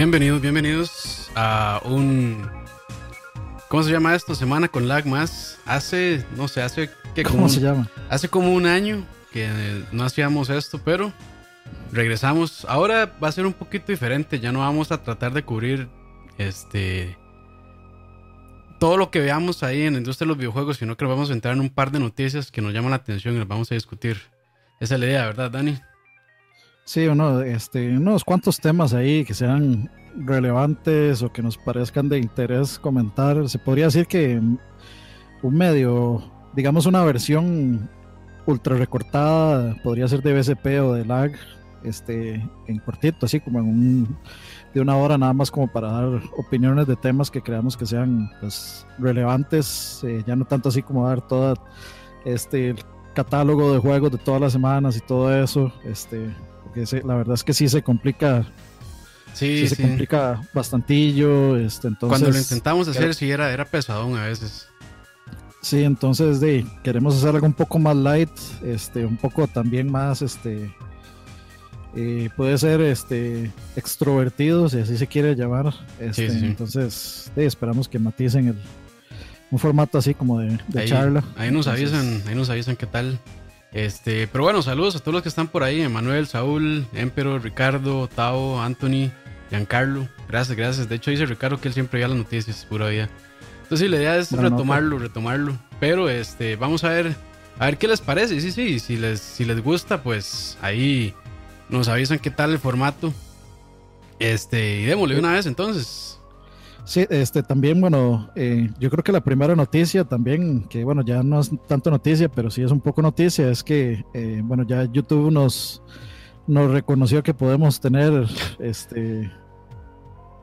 Bienvenidos, bienvenidos a un. ¿Cómo se llama esto? Semana con lag más. Hace, no sé, hace que ¿Cómo se llama? Hace como un año que no hacíamos esto, pero regresamos. Ahora va a ser un poquito diferente. Ya no vamos a tratar de cubrir este todo lo que veamos ahí en la industria de los videojuegos, sino que vamos a entrar en un par de noticias que nos llaman la atención y las vamos a discutir. Esa es la idea, ¿verdad, Dani? Sí, uno, este, unos cuantos temas ahí que sean relevantes o que nos parezcan de interés comentar. Se podría decir que un medio, digamos una versión ultra recortada, podría ser de BSP o de lag, este, en cortito, así como en un de una hora nada más como para dar opiniones de temas que creamos que sean pues, relevantes, eh, ya no tanto así como dar todo este catálogo de juegos de todas las semanas y todo eso, este, porque la verdad es que sí se complica. Sí, se complica bastantillo, este, entonces... Cuando lo intentamos hacer sí era, era pesadón a veces. Sí, entonces de, queremos hacer algo un poco más light, este, un poco también más, este, eh, puede ser este extrovertido, si así se quiere llamar. Este, entonces, esperamos que maticen el, un formato así como de, charla. Ahí nos avisan, ahí nos avisan qué tal. Este, pero bueno, saludos a todos los que están por ahí, Emanuel, Saúl, Empero, Ricardo, Tao, Anthony, Giancarlo. Gracias, gracias. De hecho dice Ricardo que él siempre veía las noticias, pura vida. Entonces sí, la idea es retomarlo, retomarlo. Pero este, vamos a ver, a ver qué les parece. Sí, sí, si les, si les gusta, pues ahí nos avisan qué tal el formato. Este, y démosle una vez entonces. Sí, este también, bueno, eh, yo creo que la primera noticia también, que bueno, ya no es tanto noticia, pero sí es un poco noticia, es que, eh, bueno, ya YouTube nos, nos reconoció que podemos tener, este,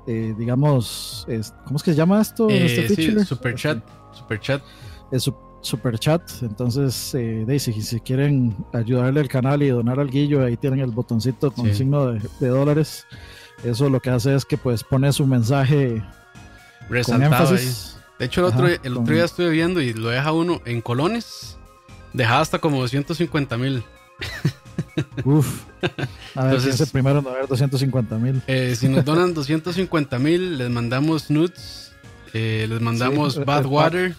eh, digamos, ¿cómo es que se llama esto? este sí, super chat, super chat. Es, super chat. Entonces, eh, Daisy, si quieren ayudarle al canal y donar al guillo, ahí tienen el botoncito con signo de, dólares. Eso lo que hace es que pues pone su mensaje resaltado ahí. De hecho, el otro, el otro día estuve viendo y lo deja uno en colones. Deja hasta como 250 mil. Uf. A ver, Entonces, es primero no ver 250 mil. Eh, si nos donan 250 mil, les mandamos nudes, eh, les mandamos Bad Water.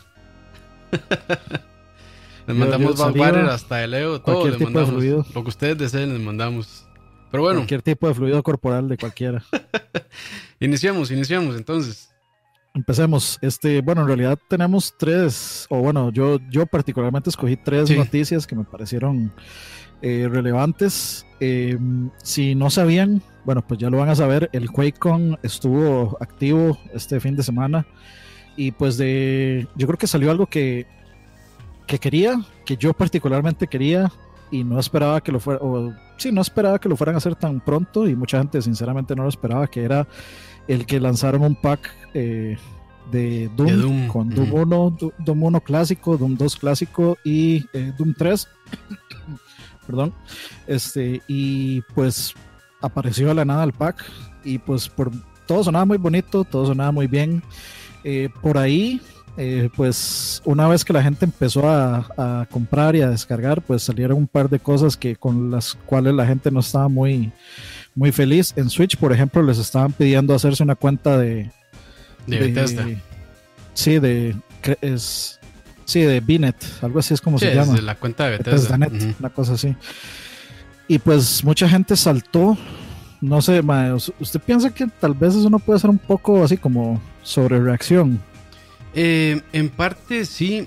les mandamos Badwater hasta el Leo, todo le mandamos. Lo que ustedes deseen, les mandamos. Pero bueno. Cualquier tipo de fluido corporal de cualquiera. iniciamos, iniciamos entonces. Empecemos. Este, bueno, en realidad tenemos tres, o bueno, yo, yo particularmente escogí tres noticias que me parecieron eh, relevantes. Em, si no sabían, bueno, pues ya lo van a saber. El QuakeCon estuvo activo este fin de semana. Y pues de, yo creo que salió algo que, que quería, que yo particularmente quería y no esperaba que lo fuera, o sí, no esperaba que lo fueran a hacer tan pronto y mucha gente sinceramente no lo esperaba, que era el que lanzaron un pack eh, de, Doom, con Doom 1, Doom 1 clásico, Doom 2 clásico y eh, Doom 3. Perdón. Este, y pues apareció a la nada el pack y pues por todo sonaba muy bonito, todo sonaba muy bien. Eh, por ahí, eh, pues una vez que la gente empezó a, comprar y a descargar, pues salieron un par de cosas que con las cuales la gente no estaba muy, muy feliz. En Switch, por ejemplo, les estaban pidiendo hacerse una cuenta de... De, Bethesda. Sí, de... Es, sí, de Binet, algo así es como se llama. la cuenta de Bethesda. Una cosa así. Y pues mucha gente saltó no sé, ¿usted piensa que tal vez eso no puede ser un poco así como sobre reacción? Eh, en parte sí,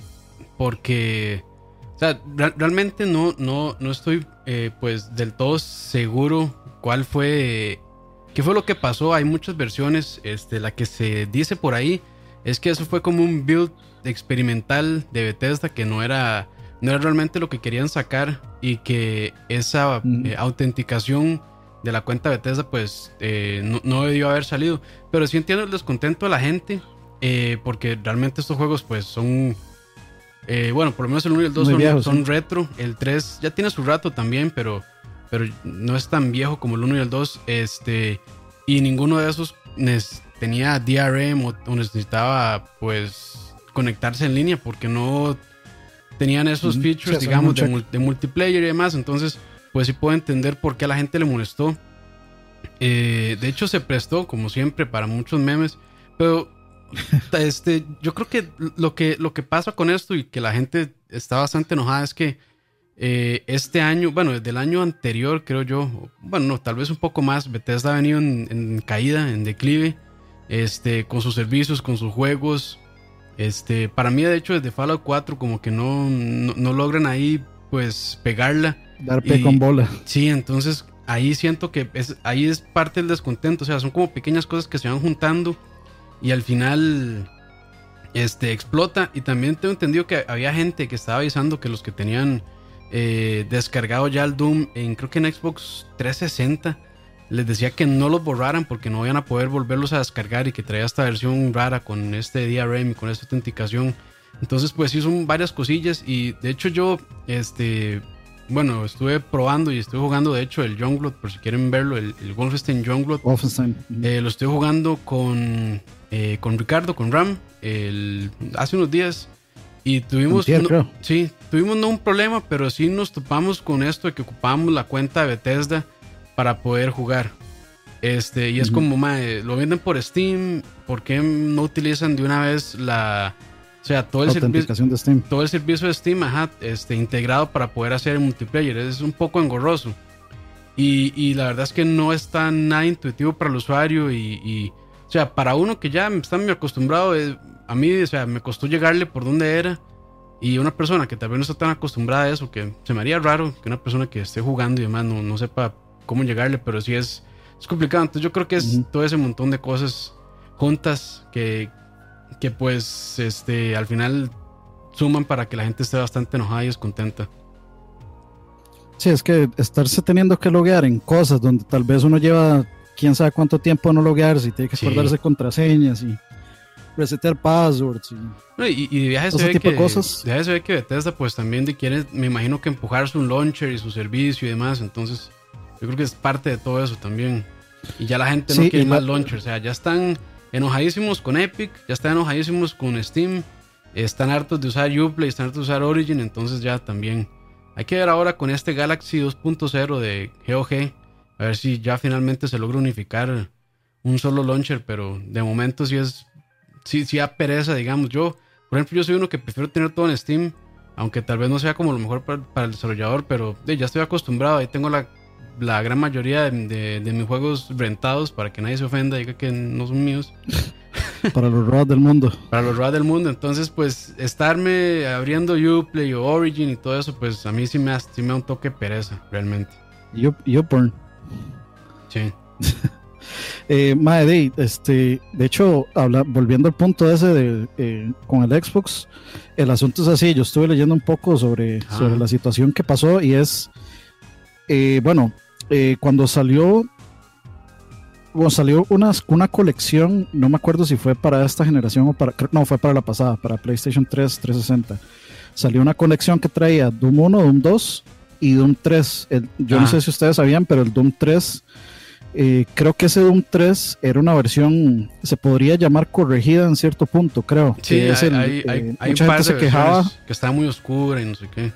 porque o sea, realmente no, no, no estoy eh, pues del todo seguro cuál fue, qué fue lo que pasó. Hay muchas versiones, este, la que se dice por ahí es que eso fue como un build experimental de Bethesda que no era, no era realmente lo que querían sacar y que esa eh, autenticación de la cuenta Bethesda, pues eh, no, debió haber salido. Pero sí entiendo el descontento de la gente, eh, porque realmente estos juegos, pues son. Eh, bueno, por lo menos el 1 y el 2 son, retro. El 3 ya tiene su rato también, pero, pero no es tan viejo como el 1 y el 2. Este, y ninguno de esos tenía DRM o, necesitaba, pues, conectarse en línea, porque no tenían esos features, digamos, de multiplayer y demás. Entonces pues sí puedo entender por qué a la gente le molestó. Eh, de hecho, se prestó, como siempre, para muchos memes. Pero este, yo creo que lo, que lo que pasa con esto y que la gente está bastante enojada es que eh, este año, bueno, desde el año anterior, creo yo, bueno, no, tal vez un poco más, Bethesda ha venido en, caída, en declive, este, con sus servicios, con sus juegos. Este, para mí, de hecho, desde Fallout 4, como que no, no, logran ahí, pues, pegarla. Dar pe con bola. Sí, entonces ahí siento que es, ahí es parte del descontento. O sea, son como pequeñas cosas que se van juntando y al final este, explota. Y también tengo entendido que había gente que estaba avisando que los que tenían eh, descargado ya el Doom en creo que en Xbox 360 les decía que no los borraran porque no iban a poder volverlos a descargar y que traía esta versión rara con este DRM y con esta autenticación. Entonces, pues sí, son varias cosillas. Y de hecho, yo, este, bueno, estuve probando y estoy jugando, de hecho, el Youngblood, por si quieren verlo, el, el Wolfenstein Youngblood. Wolfenstein. Eh, lo estoy jugando con, eh, con Ricardo, con Ram, el, hace unos días. Y tuvimos, sí, tuvimos no un problema, pero sí nos topamos con esto de que ocupamos la cuenta de Bethesda para poder jugar. Este, y es como, lo venden por Steam, ¿por qué no utilizan de una vez la, o sea, todo el servicio de Steam. Todo el servicio de Steam, ajá, este, integrado para poder hacer el multiplayer, es un poco engorroso. Y, y la verdad es que no está nada intuitivo para el usuario y, y o sea, para uno que ya está muy acostumbrado, eh, a mí, o sea, me costó llegarle por donde era. Y una persona que tal vez no está tan acostumbrada a eso, que se me haría raro que una persona que esté jugando y demás no, no sepa cómo llegarle, pero sí es, es complicado. Entonces yo creo que es todo ese montón de cosas juntas que, que pues este, al final suman para que la gente esté bastante enojada y descontenta. Sí, es que estarse teniendo que loguear en cosas donde tal vez uno lleva quién sabe cuánto tiempo no loguearse y tiene que acordarse contraseñas y resetear passwords. Y, y, y de viaje se ve que, cosas. De se ve que Bethesda pues también quiere, me imagino que empujar su launcher y su servicio y demás, entonces yo creo que es parte de todo eso también. Y ya la gente no quiere más launcher, o sea, ya están enojadísimos con Epic, ya están enojadísimos con Steam, están hartos de usar Uplay, están hartos de usar Origin, entonces ya también. Hay que ver ahora con este Galaxy 2.0 de GOG, a ver si ya finalmente se logra unificar un solo launcher, pero de momento sí es sí, sí da pereza, digamos. Yo, por ejemplo, yo soy uno que prefiero tener todo en Steam, aunque tal vez no sea como lo mejor para, el desarrollador, pero ya estoy acostumbrado. Ahí tengo la, la gran mayoría de, de, mis juegos rentados para que nadie se ofenda, diga que no son míos. para los RAW del mundo. Para los RAW del mundo. Entonces, pues, estarme abriendo Uplay o Origin y todo eso, pues a mí sí me, sí me da un toque pereza, realmente. Uporn. Sí. Eh, Mae, este, de hecho, habla, volviendo al punto ese de, eh, con el Xbox, el asunto es así, yo estuve leyendo un poco sobre, ah. sobre la situación que pasó y es, eh, bueno, eh, cuando salió, bueno, salió una, una colección, no me acuerdo si fue para esta generación o para, no, fue para la pasada, para PlayStation 3, 360. Salió una colección que traía Doom 1, Doom 2 y Doom 3. yo no ah. sé si ustedes sabían, pero el Doom 3 eh, creo que ese Doom 3 era una versión, se podría llamar corregida en cierto punto, creo. Sí, hay, eh, mucha gente se quejaba que estaba muy oscura y no sé qué.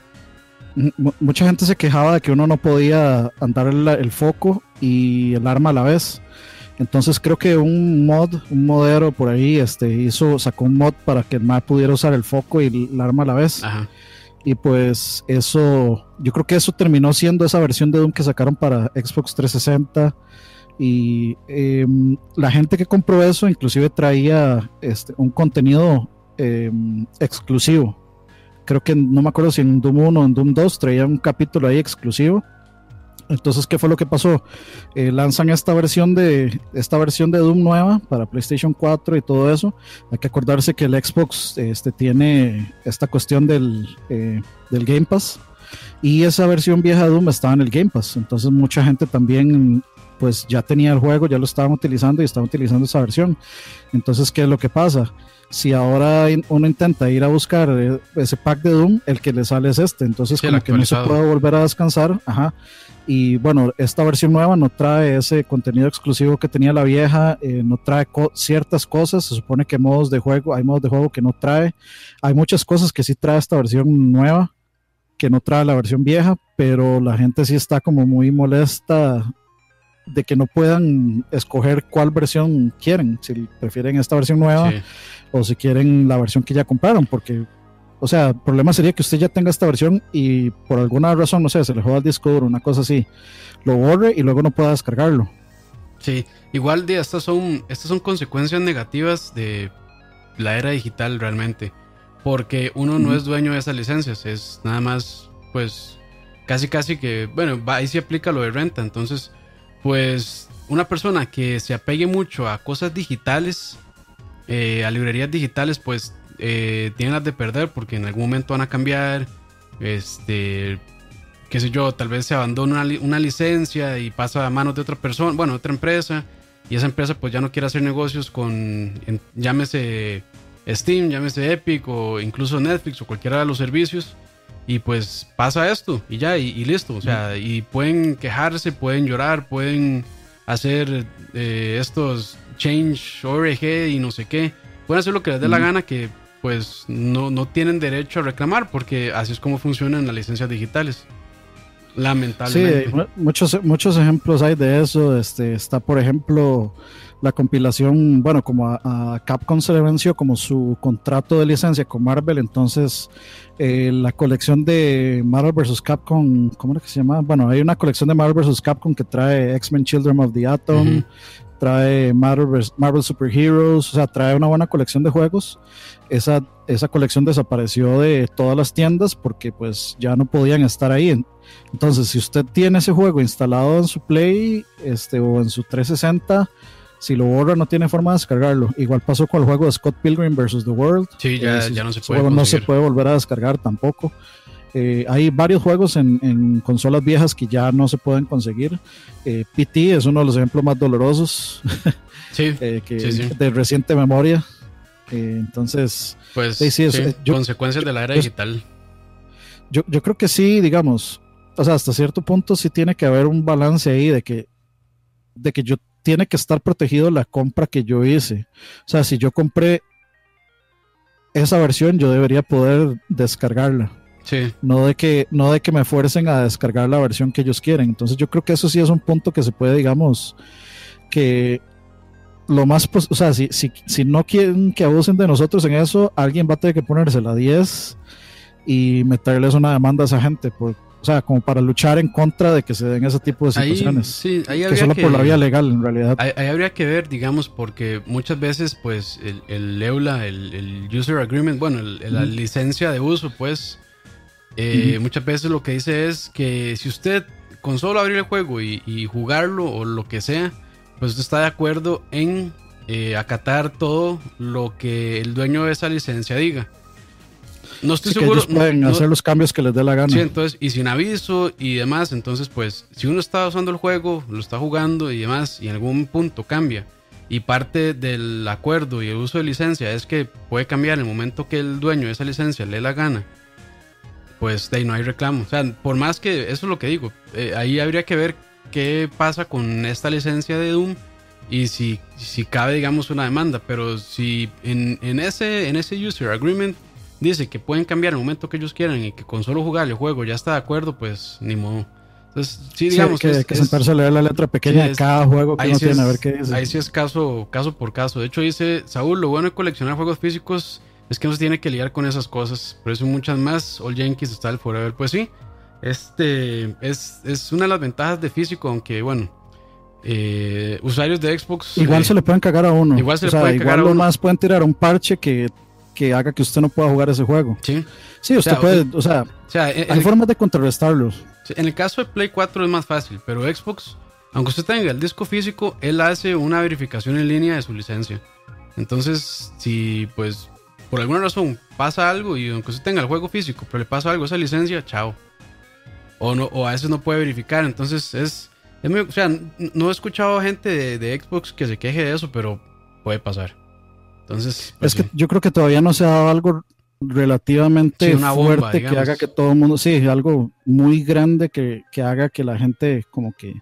Mucha gente se quejaba de que uno no podía andar el, foco y el arma a la vez. Entonces creo que un mod, un modero por ahí, este, hizo, sacó un mod para que el mod pudiera usar el foco y el, arma a la vez. Y pues eso, yo creo que eso terminó siendo esa versión de Doom que sacaron para Xbox 360 y em, la gente que compró eso inclusive traía este, un contenido em, exclusivo. Creo que no me acuerdo si en Doom 1 o en Doom 2 traía un capítulo ahí exclusivo. Entonces, ¿qué fue lo que pasó? Eh, lanzan esta versión de esta versión de Doom nueva para PlayStation 4 y todo eso. Hay que acordarse que el Xbox este, tiene esta cuestión del, eh, del Game Pass. Y esa versión vieja de Doom estaba en el Game Pass. Entonces mucha gente también pues ya tenía el juego, ya lo estaban utilizando y estaban utilizando esa versión. Entonces, ¿qué es lo que pasa? Si ahora uno intenta ir a buscar eh, ese pack de Doom, el que le sale es este. Entonces, como que no se puede volver a descansar. Ajá. Y bueno, esta versión nueva no trae ese contenido exclusivo que tenía la vieja, eh, no trae ciertas cosas. Se supone que modos de juego, hay modos de juego que no trae. Hay muchas cosas que sí trae esta versión nueva, que no trae la versión vieja, pero la gente sí está como muy molesta de que no puedan escoger cuál versión quieren, si prefieren esta versión nueva o si quieren la versión que ya compraron, porque, o sea, el problema sería que usted ya tenga esta versión y por alguna razón, no sé, se le juega el disco duro, una cosa así, lo borre y luego no pueda descargarlo. Sí, igual de estas son, estas son consecuencias negativas de la era digital realmente, porque uno no es dueño de esas licencias, es nada más, pues, casi casi que, bueno, ahí sí aplica lo de renta, entonces pues una persona que se apegue mucho a cosas digitales, eh, a librerías digitales, pues eh, tiene las de perder porque en algún momento van a cambiar. Este, qué sé yo, tal vez se abandona una, licencia y pasa a manos de otra persona, bueno, otra empresa, y esa empresa pues ya no quiere hacer negocios con, llámese Steam, llámese Epic o incluso Netflix o cualquiera de los servicios. Y pues pasa esto y ya, y, listo. O sea, y pueden quejarse, pueden llorar, pueden hacer eh, estos change ORG y no sé qué. Pueden hacer lo que les dé la gana que pues no, no tienen derecho a reclamar porque así es como funcionan las licencias digitales. Lamentablemente. Sí, muchos, muchos ejemplos hay de eso. Este, está, por ejemplo, la compilación, bueno, como a, Capcom se le venció como su contrato de licencia con Marvel, entonces eh, la colección de Marvel vs. Capcom, ¿cómo era que se llama? Bueno, hay una colección de Marvel vs. Capcom que trae X-Men Children of the Atom, trae Marvel, Marvel Super Heroes, o sea, trae una buena colección de juegos. Esa, esa colección desapareció de todas las tiendas porque pues ya no podían estar ahí. Entonces, si usted tiene ese juego instalado en su Play este, o en su 360, si lo borra no tiene forma de descargarlo. Igual pasó con el juego de Scott Pilgrim vs. The World. Sí, ya, ya no se puede. No se puede volver a descargar tampoco. Eh, hay varios juegos en, consolas viejas que ya no se pueden conseguir. Eh, PT es uno de los ejemplos más dolorosos sí, eh, que, de reciente memoria. entonces, pues sí, consecuencias de la era digital. Yo, yo creo que sí, digamos, o sea, hasta cierto punto sí tiene que haber un balance ahí de que, de que yo tiene que estar protegido la compra que yo hice. O sea, si yo compré esa versión, yo debería poder descargarla. Sí. No de que, no de que me fuercen a descargar la versión que ellos quieren. Entonces yo creo que eso sí es un punto que se puede, digamos, que lo más, o sea, si, si, si no quieren que abusen de nosotros en eso, alguien va a tener que ponerse la 10 y meterles una demanda a esa gente, por, o sea, como para luchar en contra de que se den ese tipo de situaciones. sí, ahí que solo por la vía legal, en realidad. Ahí, habría que ver, digamos, porque muchas veces, pues, el, el EULA, el, User Agreement, bueno, la licencia de uso, pues, eh, muchas veces lo que dice es que si usted con solo abrir el juego y, jugarlo o lo que sea, pues usted está de acuerdo en eh, acatar todo lo que el dueño de esa licencia diga. No estoy seguro. Que pueden hacer los cambios que les dé la gana. Sí, entonces, y sin aviso y demás, entonces, pues, si uno está usando el juego, lo está jugando y demás, y en algún punto cambia, y parte del acuerdo y el uso de licencia es que puede cambiar en el momento que el dueño de esa licencia le dé la gana, pues de ahí no hay reclamo. O sea, por más que, eso es lo que digo, eh, ahí habría que ver qué pasa con esta licencia de Doom y si, si cabe, digamos, una demanda. Pero si en, en, ese, en ese user agreement dice que pueden cambiar el momento que ellos quieran y que con solo jugar el juego ya está de acuerdo, pues ni modo. Entonces, sí, digamos que, que, sentarse a leer la letra pequeña de cada juego que uno tiene, a ver qué dice. Ahí sí es caso, caso por caso. De hecho, dice Saúl, lo bueno de coleccionar juegos físicos es que no se tiene que lidiar con esas cosas. Por eso muchas más. All Yankees está el Forever. Pues sí, este es, es una de las ventajas de físico, aunque bueno, eh, usuarios de Xbox. Igual eh, se le pueden cagar a uno. Igual se le pueden cagar a uno. más pueden tirar un parche que que haga que usted no pueda jugar ese juego. Sí. Sí, usted puede, o sea, hay formas de contrarrestarlos. En el caso de Play 4 es más fácil, pero Xbox, aunque usted tenga el disco físico, él hace una verificación en línea de su licencia. Entonces, si pues por alguna razón pasa algo y aunque usted tenga el juego físico, pero le pasa algo a esa licencia, chao. O, no, o a veces no puede verificar. Entonces es, o sea, no he escuchado gente de, de Xbox que se queje de eso, pero puede pasar. Entonces, pues es que yo creo que todavía no se ha dado algo relativamente fuerte que haga que todo el mundo, sí, algo muy grande que, que, haga que la gente como que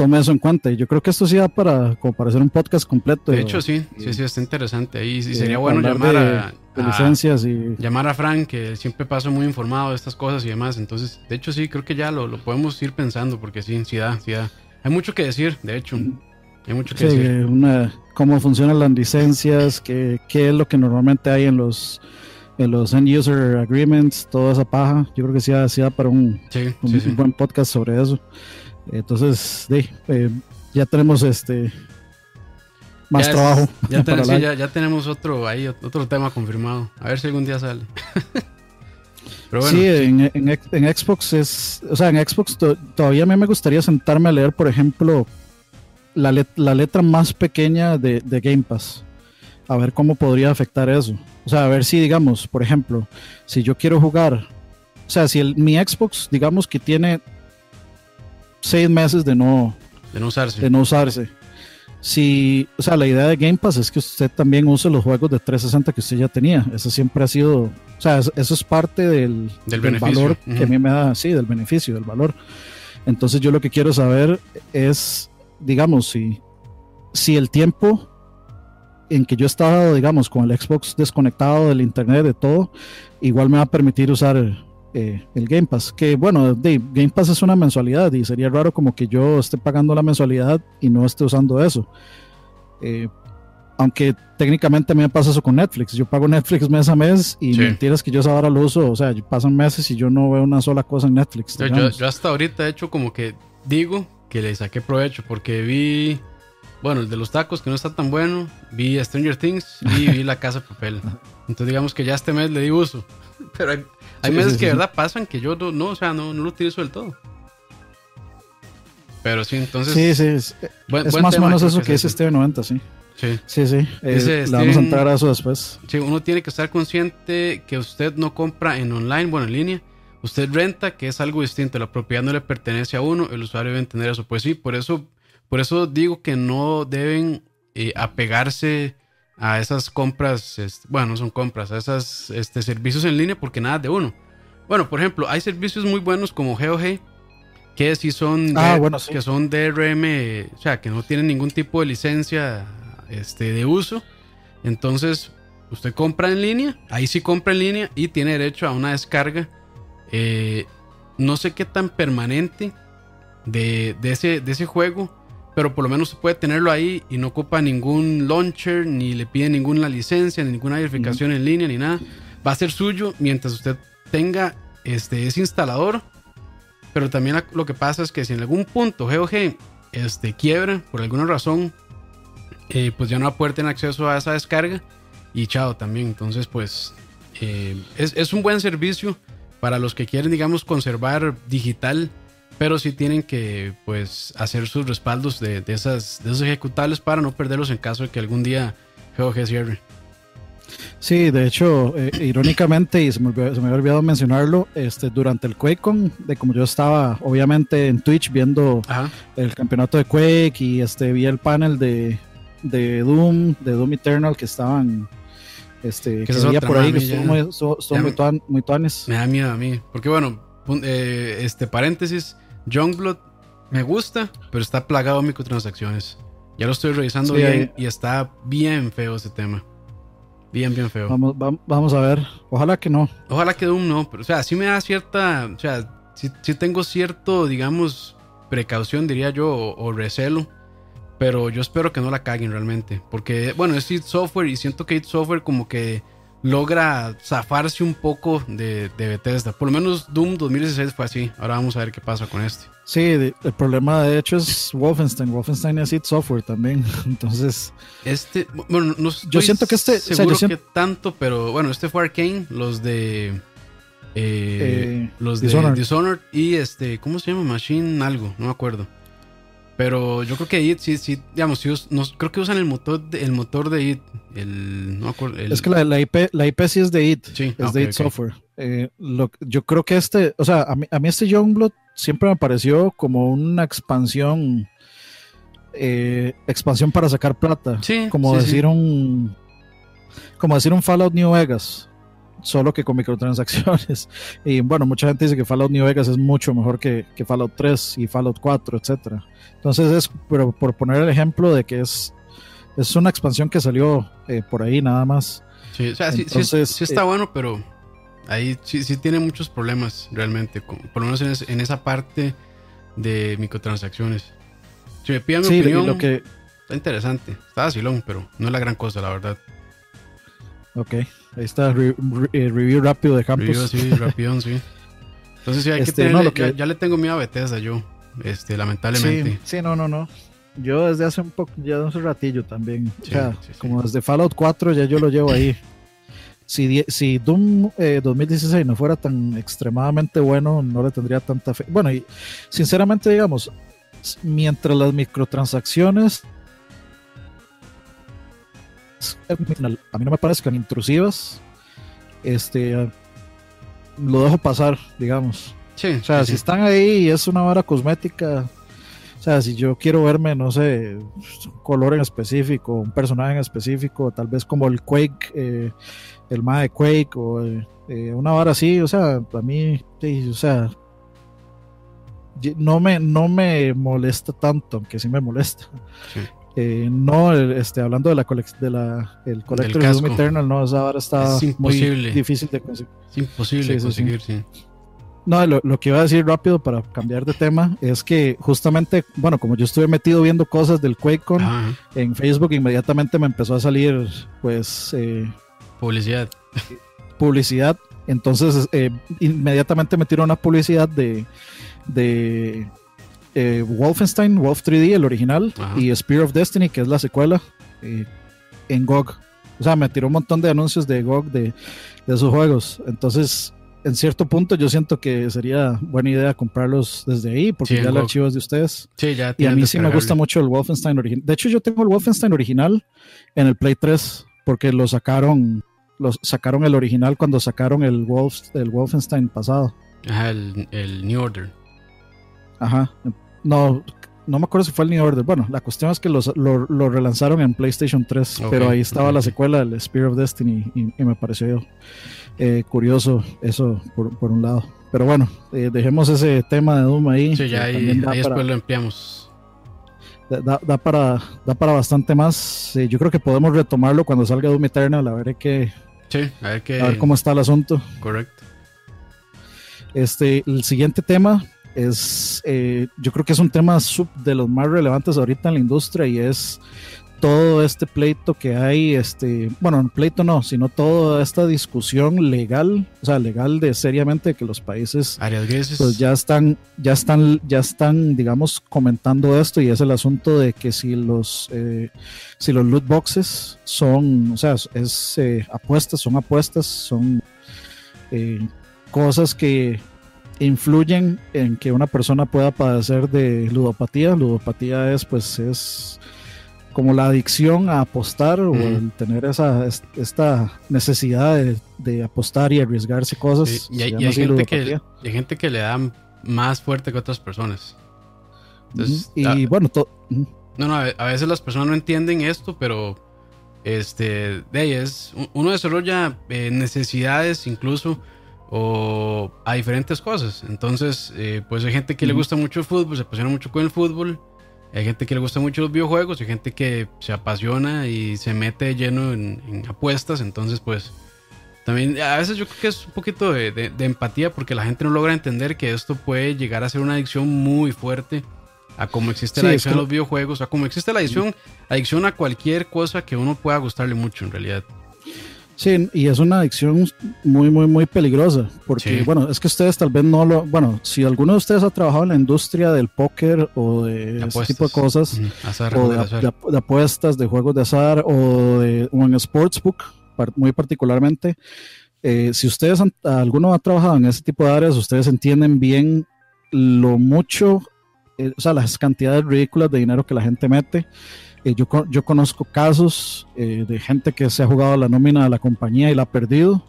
tome eso en cuenta. Y yo creo que esto sí da para, como para hacer un podcast completo. De hecho, sí, sí, sí, está interesante. Y, sería bueno llamar a, licencias y llamar a Frank, que siempre pasa muy informado de estas cosas y demás. Entonces, de hecho, sí, creo que ya lo, lo podemos ir pensando, porque sí, sí da, sí da. hay mucho que decir, de hecho. Hay mucho que decir. Una, cómo funcionan las licencias, qué, qué es lo que normalmente hay en los en los end user agreements, toda esa paja. Yo creo que sí hacía para un, un, buen podcast sobre eso. Entonces, eh, ya tenemos este más trabajo. Ya, tenemos otro ahí, otro tema confirmado. A ver si algún día sale. sí, En, en, Xbox es, o sea, en Xbox todavía a mí me gustaría sentarme a leer, por ejemplo, la, la letra más pequeña de, de Game Pass a ver cómo podría afectar eso. O sea, a ver si, digamos, por ejemplo, si yo quiero jugar, o sea, si el, mi Xbox, digamos que tiene seis meses de no, de no usarse. De no usarse. Si, o sea, la idea de Game Pass es que usted también use los juegos de 360 que usted ya tenía. Eso siempre ha sido, o sea, eso es parte del, del, valor que a mí me da, sí, del beneficio, del valor. Entonces yo lo que quiero saber es, digamos, si, si el tiempo en que yo estaba, digamos, con el Xbox desconectado del internet, de todo, igual me va a permitir usar eh, el Game Pass. Que bueno, Game Pass es una mensualidad y sería raro como que yo esté pagando la mensualidad y no esté usando eso. Eh, aunque técnicamente me pasa eso con Netflix. Yo pago Netflix mes a mes y mentiras que yo ahora lo uso. O sea, pasan meses y yo no veo una sola cosa en Netflix. Yo, yo, hasta ahorita he hecho como que digo que le saqué provecho porque vi bueno, el de los tacos, que no está tan bueno. Vi Stranger Things y vi La Casa de Papel. Entonces, digamos que ya este mes le di uso. Pero hay, meses que de verdad pasan que yo no, o sea, no, no lo utilizo del todo. Pero sí, entonces. Sí, sí. Es, es más o menos eso que es este 90, sí. Sí, sí. sí. Eh, vamos a entrar a eso después. Sí, uno tiene que estar consciente que usted no compra en online, bueno, en línea. Usted renta, que es algo distinto. La propiedad no le pertenece a uno. El usuario debe entender eso. Pues sí, por eso por eso digo que no deben eh, apegarse a esas compras, este, bueno, no son compras, a esos este, servicios en línea porque nada de uno. Bueno, por ejemplo, hay servicios muy buenos como GOG que sí son, ah, que son DRM, o sea, que no tienen ningún tipo de licencia este, de uso. Entonces, usted compra en línea, ahí sí compra en línea y tiene derecho a una descarga. Eh, no sé qué tan permanente de, de, ese, de ese juego, pero por lo menos puede tenerlo ahí y no ocupa ningún launcher, ni le pide ninguna licencia, ni ninguna verificación en línea, ni nada. Va a ser suyo mientras usted tenga este, ese instalador. Pero también lo que pasa es que si en algún punto GOG este, quiebra por alguna razón, eh, pues ya no va a poder tener acceso a esa descarga. Y chao también. Entonces, pues eh, es, es un buen servicio para los que quieren, digamos, conservar digital pero sí tienen que pues hacer sus respaldos de, esas, de esos ejecutables para no perderlos en caso de que algún día GOG cierre. Sí, de hecho, eh, irónicamente, y se me, se me, había olvidado mencionarlo, este, durante el QuakeCon, de como yo estaba obviamente en Twitch viendo el campeonato de Quake y este, vi el panel de, de Doom, de Doom Eternal que estaban este, que, se por ahí, que estuvo muy, muy, muy tuanes. Me da miedo a mí, porque bueno, eh, este paréntesis, Youngblood me gusta, pero está plagado de microtransacciones. Ya lo estoy revisando bien y está bien feo ese tema. Bien, bien feo. Vamos, vamos, a ver. Ojalá que no. Ojalá que Doom no. Pero, o sea, sí me da cierta. O sea, sí, tengo cierto, digamos, precaución, diría yo, o, recelo. Pero yo espero que no la caguen realmente. Porque, bueno, es id Software y siento que id Software como que logra zafarse un poco de, Bethesda. Por lo menos Doom 2016 fue así. Ahora vamos a ver qué pasa con este. Sí, el problema de hecho es Wolfenstein. Wolfenstein es id Software también. Entonces. Este. Bueno, no yo siento que este. Seguro que tanto, pero bueno, este fue Arkane, los de. Eh, eh, los de Dishonored. y este. ¿Cómo se llama? Machine algo, no me acuerdo. Pero yo creo que IT sí, sí, digamos, creo que usan el motor de, el motor de IT. El, no Es que la, IP, la IP sí es de IT. Sí, es de IT Software. Eh, yo creo que este, o sea, a mí, a mí este Youngblood siempre me pareció como una expansión. Eh, expansión para sacar plata. Sí, como decir un. Como decir un Fallout New Vegas solo que con microtransacciones. Y bueno, mucha gente dice que Fallout New Vegas es mucho mejor que, que Fallout 3 y Fallout 4, etcétera. Entonces es, pero por poner el ejemplo de que es, es una expansión que salió eh, por ahí nada más. Sí, o sea, sí, está eh, bueno, pero ahí sí, sí tiene muchos problemas realmente, por lo menos en, esa parte de microtransacciones. Si me piden mi opinión, lo que... está interesante. Está vacilón, pero no es la gran cosa, la verdad. Ok, ahí está, eh, review rápido de Campos. Review, sí, rápido, sí. Entonces sí, hay que este, tener, ya, ya, le tengo miedo a Bethesda yo, este, lamentablemente. Sí, sí, no, no, no. Yo desde hace un poco, ya hace un ratillo también. o sea, como desde Fallout 4 ya yo lo llevo ahí. Si, si Doom 2016 eh, no fuera tan extremadamente bueno, no le tendría tanta fe. Bueno, y sinceramente, digamos, mientras las microtransacciones a mí no me parezcan intrusivas, este lo dejo pasar, digamos. o sea, si están ahí y es una vara cosmética, o sea, si yo quiero verme, no sé, un color en específico, un personaje en específico, tal vez como el Quake, eh, el MAE de Quake, o eh, una vara así, o sea, a mí, o sea, no me, no me molesta tanto, aunque sí me molesta. Eh, no, este, hablando de la, de la el Collector Doom Eternal, no, esa vara está muy difícil de conseguir. Es imposible de conseguir, sí. No, lo, que iba a decir rápido para cambiar de tema es que justamente, bueno, como yo estuve metido viendo cosas del QuakeCon en Facebook, inmediatamente me empezó a salir, pues... Eh, publicidad. Publicidad. Entonces, eh, inmediatamente me tiró una publicidad de, de eh, Wolfenstein, Wolf 3D, el original, y Spear of Destiny, que es la secuela, en GOG. O sea, me tiró un montón de anuncios de GOG de, de esos juegos. Entonces, en cierto punto yo siento que sería buena idea comprarlos desde ahí, porque ya el archivo es de ustedes. Sí, ya y a mí sí me gusta mucho el Wolfenstein original. De hecho, yo tengo el Wolfenstein original en el Play 3, porque lo sacaron, los sacaron el original cuando sacaron el, Wolf, el Wolfenstein pasado. Ajá, el, New Order. Ajá. No, no me acuerdo si fue el New Order. Bueno, la cuestión es que lo, relanzaron en PlayStation 3, pero ahí estaba la secuela, el Spear of Destiny, y, y me pareció eh, curioso eso por, un lado. Pero bueno, eh, dejemos ese tema de Doom ahí. Sí, ya ahí, después lo empleamos. Da, para, da para bastante más. yo creo que podemos retomarlo cuando salga Doom Eternal, a ver qué. Sí, a ver, qué, a ver cómo está el asunto. Correcto. Este, el siguiente tema es, eh, yo creo que es un tema sub de los más relevantes ahorita en la industria y es todo este pleito que hay, este, bueno, pleito no, sino toda esta discusión legal, o sea, legal de seriamente que los países pues ya están, ya están, ya están, digamos, comentando esto y es el asunto de que si los, eh, si los loot boxes son, o sea, es eh, apuestas, son apuestas, son eh, cosas que influyen en que una persona pueda padecer de ludopatía. Ludopatía es, pues, es como la adicción a apostar o el tener esa esta necesidad de, apostar y arriesgarse cosas. y, hay, gente que, hay, gente que, le da más fuerte que otras personas. y bueno, no, no, a veces las personas no entienden esto, pero este, de es, uno desarrolla eh, necesidades incluso o a diferentes cosas. Entonces, eh, pues hay gente que le gusta mucho el fútbol, se apasiona mucho con el fútbol hay gente que le gusta mucho los videojuegos, hay gente que se apasiona y se mete lleno en, apuestas, entonces pues también a veces yo creo que es un poquito de, empatía porque la gente no logra entender que esto puede llegar a ser una adicción muy fuerte a como existe la adicción a los videojuegos, a como existe la adicción, adicción a cualquier cosa que uno pueda gustarle mucho en realidad. Sí, y es una adicción muy, muy, muy peligrosa, porque, bueno, es que ustedes tal vez no lo, bueno, si alguno de ustedes ha trabajado en la industria del póker o de ese tipo de cosas, o de, apuestas, de juegos de azar o, de, o en sportsbook, muy particularmente, eh, si ustedes, alguno ha trabajado en ese tipo de áreas, ustedes entienden bien lo mucho, eh, o sea, las cantidades ridículas de dinero que la gente mete eh, yo, yo conozco casos eh, de gente que se ha jugado la nómina de la compañía y la ha perdido.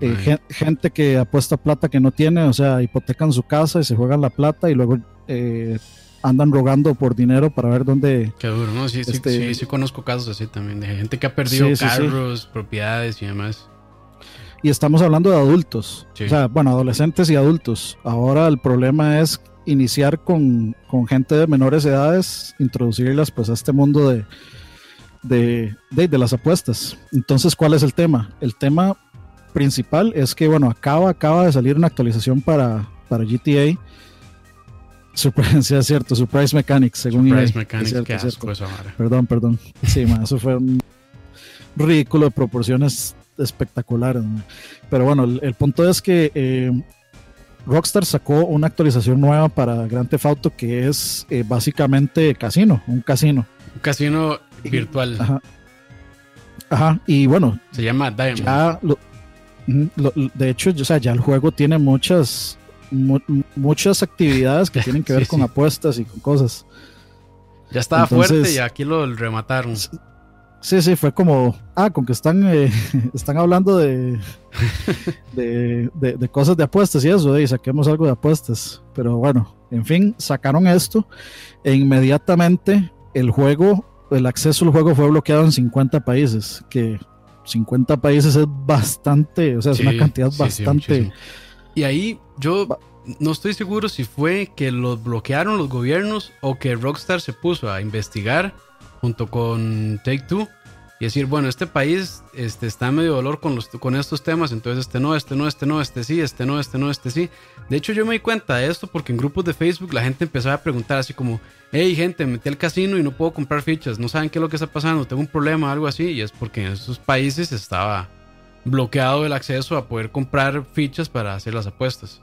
Eh, gente que apuesta plata que no tiene, o sea, hipotecan su casa y se juegan la plata y luego andan rogando por dinero para ver dónde. Qué duro, ¿no? Sí, sí, este, sí, conozco casos así también, de gente que ha perdido carros, propiedades y demás. Y estamos hablando de adultos, o sea, bueno, adolescentes y adultos. Ahora el problema es iniciar con, gente de menores edades, introducirlas pues a este mundo de, de, de, las apuestas. Entonces, ¿cuál es el tema? El tema principal es que, bueno, acaba, acaba de salir una actualización para, para GTA Surprise, es cierto, Surprise Mechanics, según Surprise Mechanics, Perdón, perdón. Sí, eso fue un ridículo de proporciones espectaculares. Pero bueno, el, punto es que eh, Rockstar sacó una actualización nueva para Grand Theft Auto que es eh, básicamente casino, un casino. Un casino virtual. Ajá. Ajá, y bueno. Se llama Diamond. de hecho, o sea, ya el juego tiene muchas muchas actividades que tienen que ver con apuestas y con cosas. Ya estaba fuerte y aquí lo remataron. Sí, sí, fue como, ah, con que están, eh, están hablando de de, cosas de apuestas y eso, y saquemos algo de apuestas. Pero bueno, en fin, sacaron esto e inmediatamente el juego, el acceso al juego fue bloqueado en 50 países, que 50 países es bastante, o sea, es una cantidad bastante... Y ahí yo no estoy seguro si fue que los bloquearon los gobiernos o que Rockstar se puso a investigar junto con Take Two y decir, bueno, este país este, está medio dolor con, los, con estos temas, entonces este no, este no, este no, este sí, este no, este no, este sí. De hecho, yo me di cuenta de esto porque en grupos de Facebook la gente empezaba a preguntar así como, hey gente, metí al casino y no puedo comprar fichas, no saben qué es lo que está pasando, tengo un problema o algo así, y es porque en esos países estaba bloqueado el acceso a poder comprar fichas para hacer las apuestas.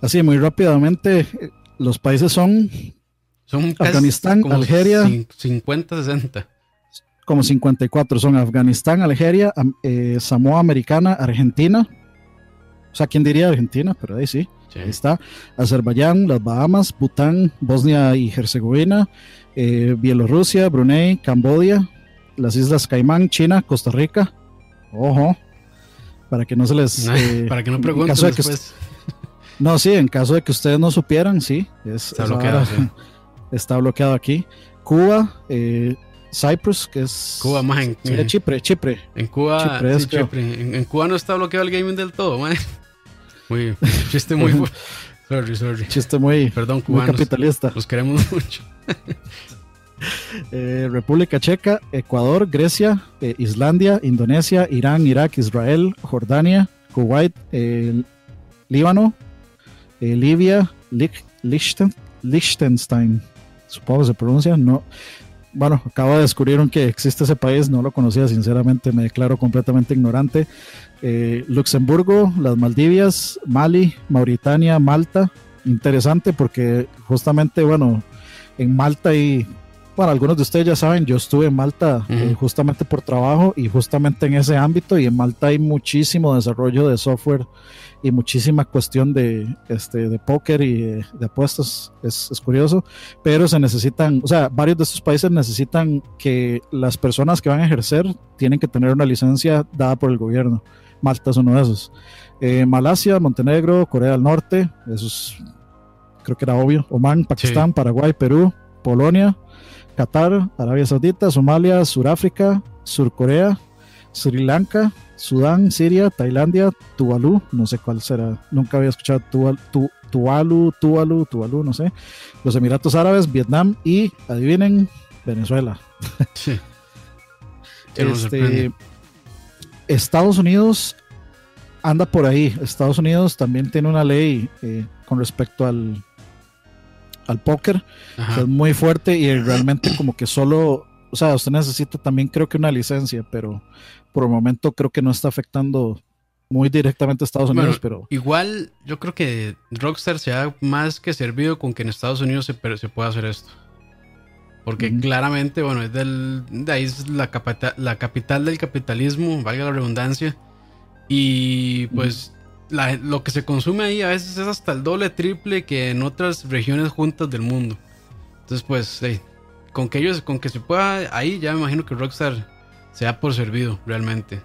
Así, muy rápidamente, los países son, son Afganistán, Algeria. 50, 60. Como 54 son Afganistán, Algeria, eh, Samoa Americana, Argentina. O sea, ¿quién diría Argentina? Pero ahí sí. Ahí está. Azerbaiyán, las Bahamas, Bután, Bosnia y Herzegovina, eh, Bielorrusia, Brunei, Cambodia, las Islas Caimán, China, Costa Rica, Ojo. Para que no se les. Eh, para que no pregunten después. no, sí, en caso de que ustedes no supieran, sí. está bloqueado. Está bloqueado aquí. Cuba, eh, Cyprus, que es. Cuba, más en, Chipre, Chipre. En Cuba, En, Cuba no está bloqueado el gaming del todo, man. Muy. Chiste muy. sorry, sorry. Chiste muy. Perdón, cubanos. Muy capitalista. Los queremos mucho. Eh, República Checa, Ecuador, Grecia, eh, Islandia, Indonesia, Irán, Irak, Israel, Jordania, Kuwait, Líbano, eh, Libia, Liechtenstein, supongo que se pronuncia, no. Bueno, acabo de descubrir que existe ese país, no lo conocía, sinceramente me declaro completamente ignorante. Luxemburgo, las Maldivias, Mali, Mauritania, Malta. Interesante porque justamente, bueno, en Malta hay bueno, algunos de ustedes ya saben, yo estuve en Malta eh, justamente por trabajo y justamente en ese ámbito y en Malta hay muchísimo desarrollo de software y muchísima cuestión de, este, de póker y de, apuestas, es, es, curioso, pero se necesitan, o sea, varios de estos países necesitan que las personas que van a ejercer tienen que tener una licencia dada por el gobierno. Malta es uno de esos. Eh, Malasia, Montenegro, Corea del Norte, eso es, creo que era obvio, Oman, Pakistán, Paraguay, Perú, Polonia, Qatar, Arabia Saudita, Somalia, Suráfrica, Surcorea, Sri Lanka, Sudán, Siria, Tailandia, Tuvalu, no sé cuál será, nunca había escuchado Tuvalu, Tuvalu, Tuvalu, Tuvalu, no sé, los Emiratos Árabes, Vietnam y, adivinen, Venezuela. Sí. este, Estados Unidos anda por ahí. Estados Unidos también tiene una ley eh, con respecto al, al póker, es muy fuerte y realmente como que solo, o sea, usted necesita también creo que una licencia, pero por el momento creo que no está afectando muy directamente a Estados Unidos, pero... Igual yo creo que Rockstar se ha más que servido con que en Estados Unidos se, se pueda hacer esto. Porque claramente, bueno, es del, de ahí es la, la capital del capitalismo, valga la redundancia. Y pues lo que se consume ahí a veces es hasta el doble, triple que en otras regiones juntas del mundo. Entonces, pues, con que ellos, con que se pueda ahí, ya me imagino que Rockstar se da por servido realmente.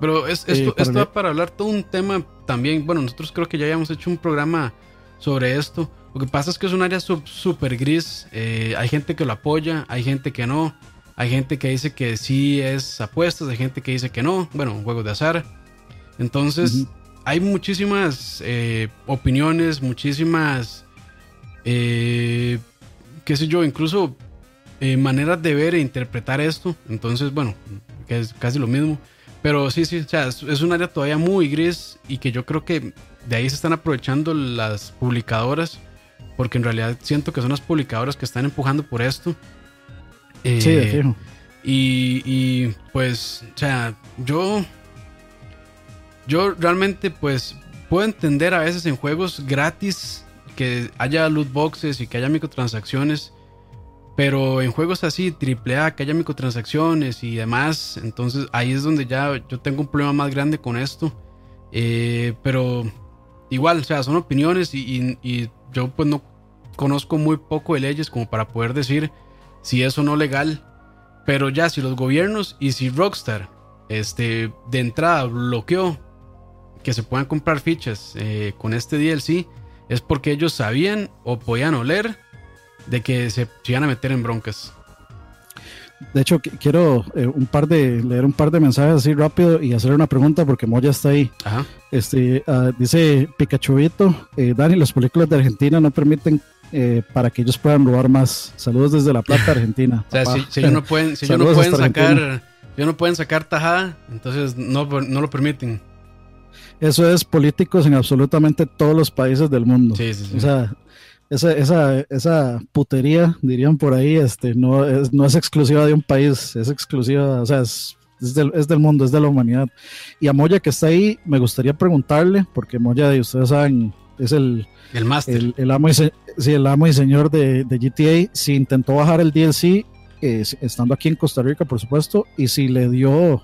Pero es, esto, para esto para hablar todo un tema también. Bueno, nosotros creo que ya habíamos hecho un programa sobre esto. Lo que pasa es que es un área súper gris. Eh, hay gente que lo apoya, hay gente que no. Hay gente que dice que sí es apuestas, hay gente que dice que no. Bueno, un juego de azar. Entonces, hay muchísimas eh, opiniones, muchísimas, eh, qué sé yo, incluso eh, maneras de ver e interpretar esto. Entonces, bueno, que es casi lo mismo. Pero sí, sí, o sea, es, un área todavía muy gris y que yo creo que de ahí se están aprovechando las publicadoras porque en realidad siento que son las publicadoras que están empujando por esto. sí, de fijo. Y, y pues, o sea, yo, yo realmente pues puedo entender a veces en juegos gratis que haya loot boxes y que haya microtransacciones. Pero en juegos así, AAA, que haya microtransacciones y demás, entonces ahí es donde ya yo tengo un problema más grande con esto. Eh, pero igual, o sea, son opiniones y, yo pues no conozco muy poco de leyes como para poder decir si es o no legal. Pero ya, si los gobiernos y si Rockstar este, de entrada bloqueó que se puedan comprar fichas eh, con este DLC, es porque ellos sabían o podían oler de que se, iban a meter en broncas. De hecho, quiero eh, un par de leer un par de mensajes así rápido y hacer una pregunta porque Moya está ahí. Este uh, dice Pikachuito, eh, Dani, las películas de Argentina no permiten eh, para que ellos puedan robar más. Saludos desde La Plata, Argentina. o sea, si, ellos no pueden, si ellos no pueden sacar, ellos no pueden sacar tajada, entonces no, no lo permiten. Eso es políticos en absolutamente todos los países del mundo. Sí, sí, sí. O sea, esa, esa, esa putería, dirían por ahí, este, no, es, no es exclusiva de un país, es exclusiva, o sea, es, es, del, es del mundo, es de la humanidad. Y a Moya que está ahí, me gustaría preguntarle, porque Moya, ustedes saben, es el, el máster. El, amo, y el amo y señor de, de, GTA, si intentó bajar el DLC, eh, estando aquí en Costa Rica, por supuesto, y si le dio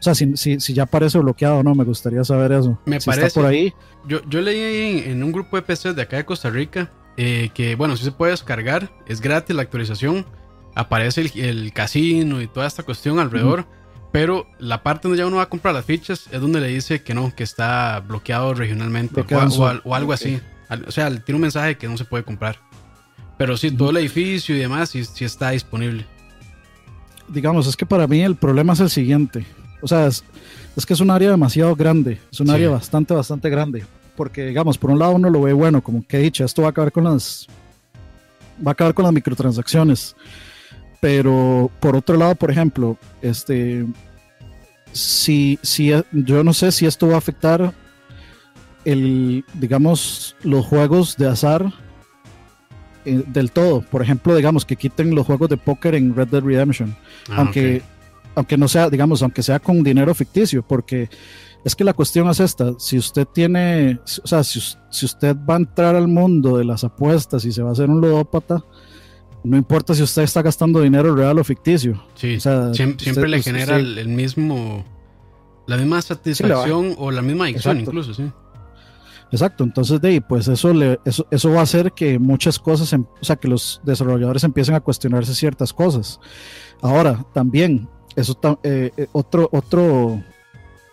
o sea, si, si, ya parece bloqueado o no, me gustaría saber eso. Me parece. por ahí. Yo, yo leí en, un grupo de PCs de acá de Costa Rica eh, que bueno, si se puede descargar, es gratis la actualización, aparece el, casino y toda esta cuestión alrededor, pero la parte donde ya uno va a comprar las fichas es donde le dice que no, que está bloqueado regionalmente o, algo así. O sea, tiene un mensaje que no se puede comprar. Pero sí, todo el edificio y demás sí, sí, está disponible. Digamos, es que para mí el problema es el siguiente. O sea, es, que es un área demasiado grande, es un área bastante, bastante grande porque digamos, por un lado uno lo ve bueno, como que he dicho, esto va a acabar con las va a acabar con las microtransacciones. Pero por otro lado, por ejemplo, este si, si yo no sé si esto va a afectar el digamos los juegos de azar eh, del todo. Por ejemplo, digamos que quiten los juegos de póker en Red Dead Redemption. Ah, aunque aunque no sea, digamos, aunque sea con dinero ficticio, porque es que la cuestión es esta, si usted tiene, o sea, si, usted va a entrar al mundo de las apuestas y se va a hacer un ludópata, no importa si usted está gastando dinero real o ficticio. Sí, siempre, le genera el, mismo, la misma satisfacción o la misma adicción incluso, sí. Exacto, entonces de ahí, pues eso, le, eso, eso va a hacer que muchas cosas, em, o sea, que los desarrolladores empiecen a cuestionarse ciertas cosas. Ahora, también, eso eh, eh, otro, otro,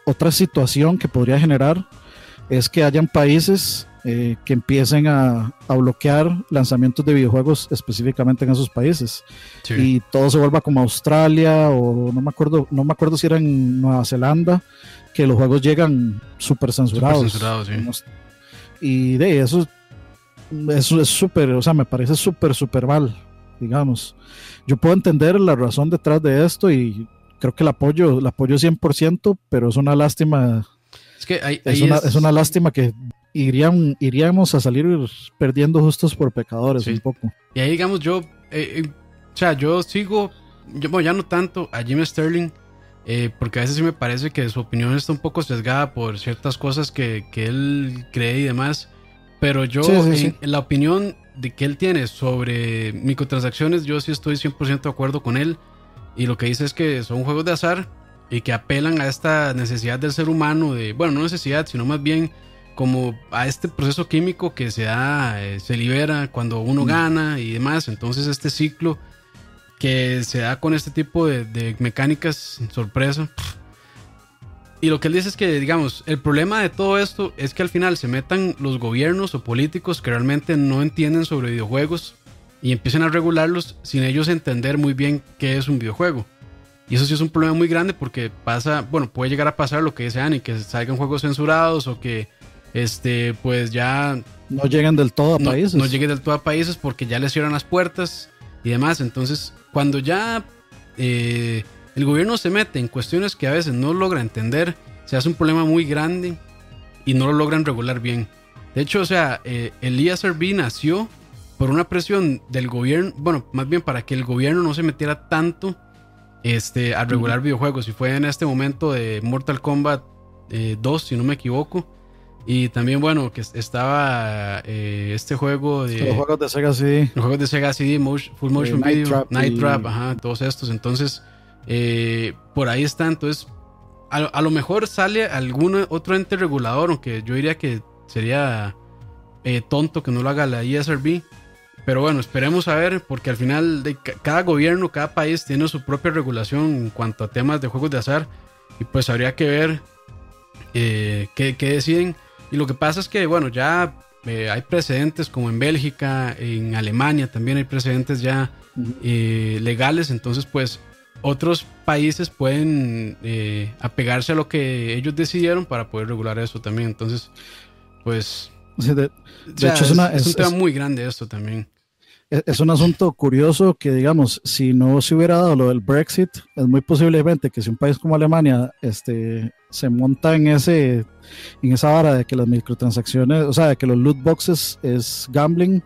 otra situación que podría generar es que hayan países eh, que empiecen a, bloquear lanzamientos de videojuegos específicamente en esos países. Y todo se vuelva como Australia o no me acuerdo no me acuerdo si era en Nueva Zelanda que los juegos llegan súper censurados, y de eso eso es súper o sea me parece súper súper mal digamos. Yo puedo entender la razón detrás de esto y creo que el apoyo, el apoyo 100%, pero es una lástima. Es que es, una, es... una, lástima que irían, iríamos a salir perdiendo justos por pecadores un poco. Y ahí, digamos, yo, eh, eh, o sea, yo sigo, yo, bueno, ya no tanto a Jim Sterling, eh, porque a veces sí me parece que su opinión está un poco sesgada por ciertas cosas que, que él cree y demás. Pero yo, en, la opinión de que él tiene sobre microtransacciones, yo sí estoy 100% de acuerdo con él. Y lo que dice es que son juegos de azar y que apelan a esta necesidad del ser humano, de, bueno, no necesidad, sino más bien como a este proceso químico que se da, eh, se libera cuando uno mm. gana y demás. Entonces este ciclo que se da con este tipo de, de mecánicas sorpresa. Y lo que él dice es que, digamos, el problema de todo esto es que al final se metan los gobiernos o políticos que realmente no entienden sobre videojuegos y empiecen a regularlos sin ellos entender muy bien qué es un videojuego. Y eso sí es un problema muy grande porque pasa, bueno, puede llegar a pasar lo que desean y que salgan juegos censurados o que este pues ya no lleguen del todo a países. No lleguen del todo a países porque ya les cierran las puertas y demás. Entonces, cuando ya eh, el gobierno se mete en cuestiones que a veces no logra entender, se hace un problema muy grande y no lo logran regular bien. De hecho, o sea, eh, el ESRB nació por una presión del gobierno, bueno, más bien para que el gobierno no se metiera tanto este, a regular videojuegos. Y fue en este momento de Mortal Kombat 2, eh, si no me equivoco. Y también, bueno, que estaba eh, este juego de. Los juegos de Sega CD. Los juegos de Sega CD, Full Motion Video, Night Trap, ajá, todos estos. Entonces, eh, por ahí está. Entonces, a, lo mejor sale algún otro ente regulador, aunque yo diría que sería tonto que no lo haga la ESRB. Pero bueno, esperemos a ver, porque al final de cada gobierno, cada país tiene su propia regulación en cuanto a temas de juegos de azar. Y pues habría que ver eh, qué, deciden. Y lo que pasa es que, bueno, ya eh, hay precedentes como en Bélgica, en Alemania también hay precedentes ya eh, legales. Entonces, pues otros países pueden apegarse a lo que ellos decidieron para poder regular eso también. Entonces, pues... de, hecho, es, es, un tema muy grande esto también. E, es un asunto curioso que, digamos, si no se hubiera dado lo del Brexit, es muy posiblemente que si un país como Alemania este, se monta en, ese, en esa vara de que las microtransacciones, o sea, de que los loot boxes es gambling,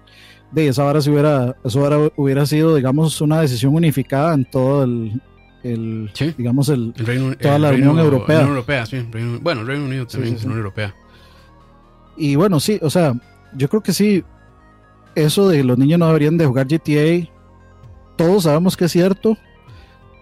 de esa vara, si hubiera, eso hubiera sido, digamos, una decisión unificada en todo el, el digamos, el, toda la Unión Europea. Europea sí, bueno, Reino Unido también, Unión Europea. Y bueno, sí, o sea, yo creo que sí, eso de los niños no deberían de jugar GTA, todos sabemos que es cierto,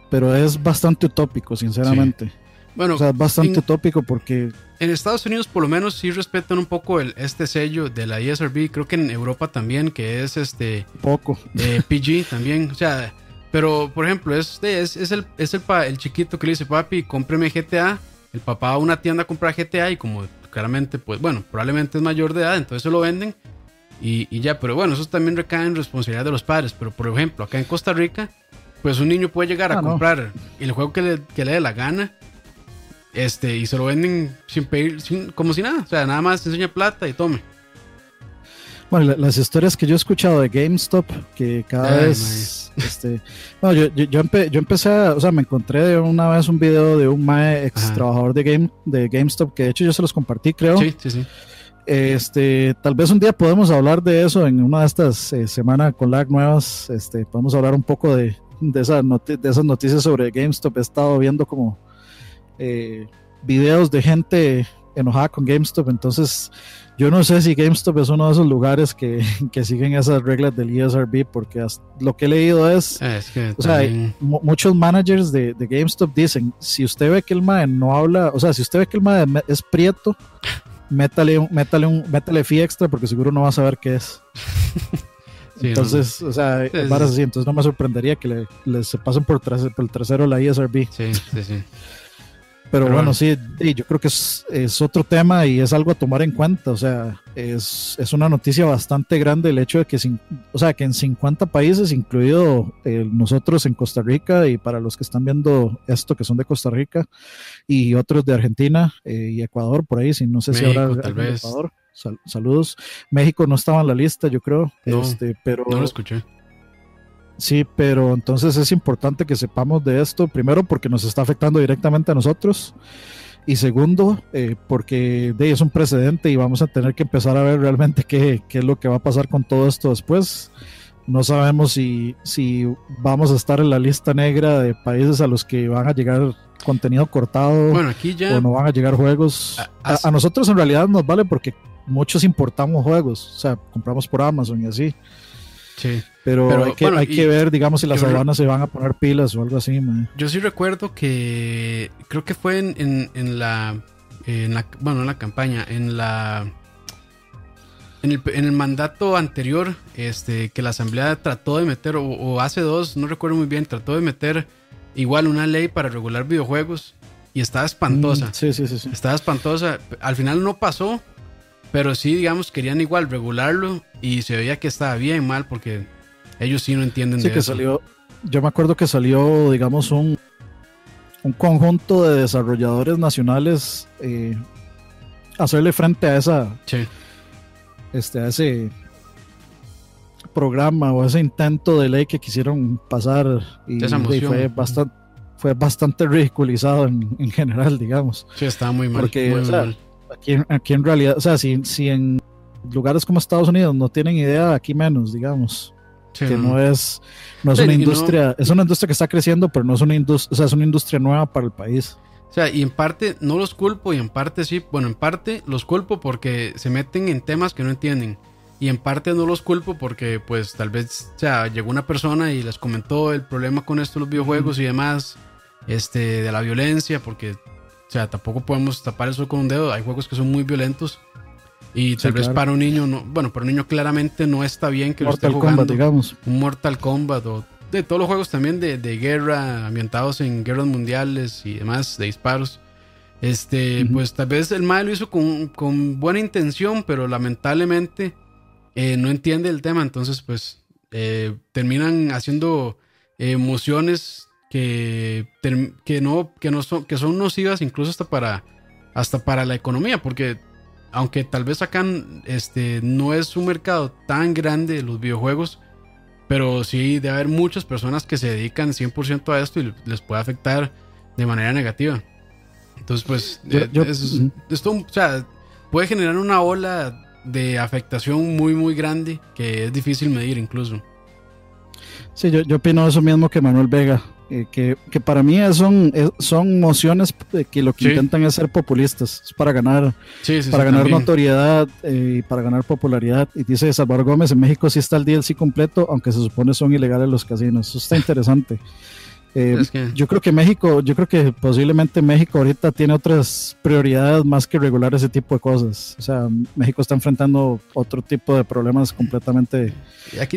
pero es bastante utópico, sinceramente. Bueno, o sea, es bastante utópico porque... En Estados Unidos por lo menos sí respetan un poco el, este sello de la ESRB, creo que en Europa también, que es este... Poco. Eh, PG también, o sea, pero por ejemplo, es, es, es, el, es el, el chiquito que le dice, papi, cómpreme GTA, el papá va a una tienda a comprar GTA y como claramente, pues bueno, probablemente es mayor de edad, entonces se lo venden y, ya, pero bueno, eso también recae en responsabilidad de los padres. Pero por ejemplo, acá en Costa Rica, pues un niño puede llegar a ah, comprar el juego que le, que le dé la gana. Este, y se lo venden sin pedir, sin, como si nada. O sea, nada más enseña plata y tome. Bueno, las historias que yo he escuchado de GameStop, que cada vez. Este, bueno, yo, yo, empecé a. O sea, me encontré una vez un video de un mae ex trabajador de, game, de GameStop, que de hecho yo se los compartí, creo. Sí, sí, sí. Este, tal vez un día podemos hablar de eso en una de estas eh, semanas con lag nuevas. Este, podemos hablar un poco de, de, esa de esas noticias sobre GameStop. He estado viendo como eh, videos de gente enojada con GameStop. Entonces, yo no sé si GameStop es uno de esos lugares que, que siguen esas reglas del ESRB, porque lo que he leído es, ah, o sea, muchos managers de, de, GameStop dicen, si usted ve que el MAE no habla, o sea, si usted ve que el MAE es prieto, métale, métale, un, métale fee extra porque seguro no vas a saber qué es. entonces, o sea, así, entonces no me sorprendería que le, les se pasen por, por el trasero la ESRB. Sí, sí, sí. Pero, bueno, sí, yo creo que es, es, otro tema y es algo a tomar en cuenta. O sea, es, es una noticia bastante grande el hecho de que, o sea, que en 50 países, incluido eh, nosotros en Costa Rica y para los que están viendo esto que son de Costa Rica y otros de Argentina eh, y Ecuador, por ahí, si no sé si habrá Ecuador. saludos. México no estaba en la lista, yo creo. este, pero, no lo escuché. Sí, pero entonces es importante que sepamos de esto, primero porque nos está afectando directamente a nosotros y segundo eh, porque de, es un precedente y vamos a tener que empezar a ver realmente qué, qué, es lo que va a pasar con todo esto después. No sabemos si, si vamos a estar en la lista negra de países a los que van a llegar contenido cortado bueno, aquí ya... o no van a llegar juegos. a nosotros en realidad nos vale porque muchos importamos juegos, o sea, compramos por Amazon y así. Pero, hay, que, hay que, ver, digamos, si las aduanas se van a poner pilas o algo así. Yo sí recuerdo que creo que fue en, en, la, en la, bueno, en la campaña, en la... En el, en el, mandato anterior, este, que la Asamblea trató de meter, o, hace dos, no recuerdo muy bien, trató de meter igual una ley para regular videojuegos y estaba espantosa. Mm, sí, sí, sí, Estaba espantosa. Al final no pasó, pero sí, digamos, querían igual regularlo y se veía que estaba bien mal porque ellos sí no entienden sí, que salió. Yo me acuerdo que salió, digamos, un, un conjunto de desarrolladores nacionales eh, hacerle frente a esa. Este, a ese programa o ese intento de ley que quisieron pasar y, fue bastante fue bastante ridiculizado en, general, digamos. Sí, estaba muy mal. Porque, Aquí, aquí en realidad, o sea, si, si en lugares como Estados Unidos no tienen idea, aquí menos, digamos. que no es, no es una industria, es una industria que está creciendo, pero no es una industria, o sea, es una industria nueva para el país. O sea, y en parte no los culpo y en parte sí, bueno, en parte los culpo porque se meten en temas que no entienden. Y en parte no los culpo porque pues tal vez, o sea, llegó una persona y les comentó el problema con esto los videojuegos y demás, este, de la violencia, porque, o sea, tampoco podemos tapar eso con un dedo, hay juegos que son muy violentos y tal vez para un niño, no, bueno, para un niño claramente no está bien que lo esté jugando. digamos. Un Mortal Kombat o de todos los juegos también de, de, guerra, ambientados en guerras mundiales y demás, de disparos. Este, pues tal vez el mal lo hizo con, con buena intención, pero lamentablemente eh, no entiende el tema, entonces pues eh, terminan haciendo emociones que, que, no, que, no son, que son nocivas incluso hasta para, hasta para la economía, porque aunque tal vez acá este, no es un mercado tan grande los videojuegos, pero sí debe haber muchas personas que se dedican 100% a esto y les puede afectar de manera negativa. Entonces, pues, esto, o sea, puede generar una ola de afectación muy, muy grande que es difícil medir incluso. Sí, yo, yo opino eso mismo que Manuel Vega. Eh, que, que, para mí son, son mociones que lo que intentan es ser populistas, es para ganar, para ganar notoriedad eh, y para ganar popularidad. Y dice Salvador Gómez, en México sí está el DLC completo, aunque se supone son ilegales los casinos. Eso está interesante. Eh, yo creo que México, yo creo que posiblemente México ahorita tiene otras prioridades más que regular ese tipo de cosas. O sea, México está enfrentando otro tipo de problemas completamente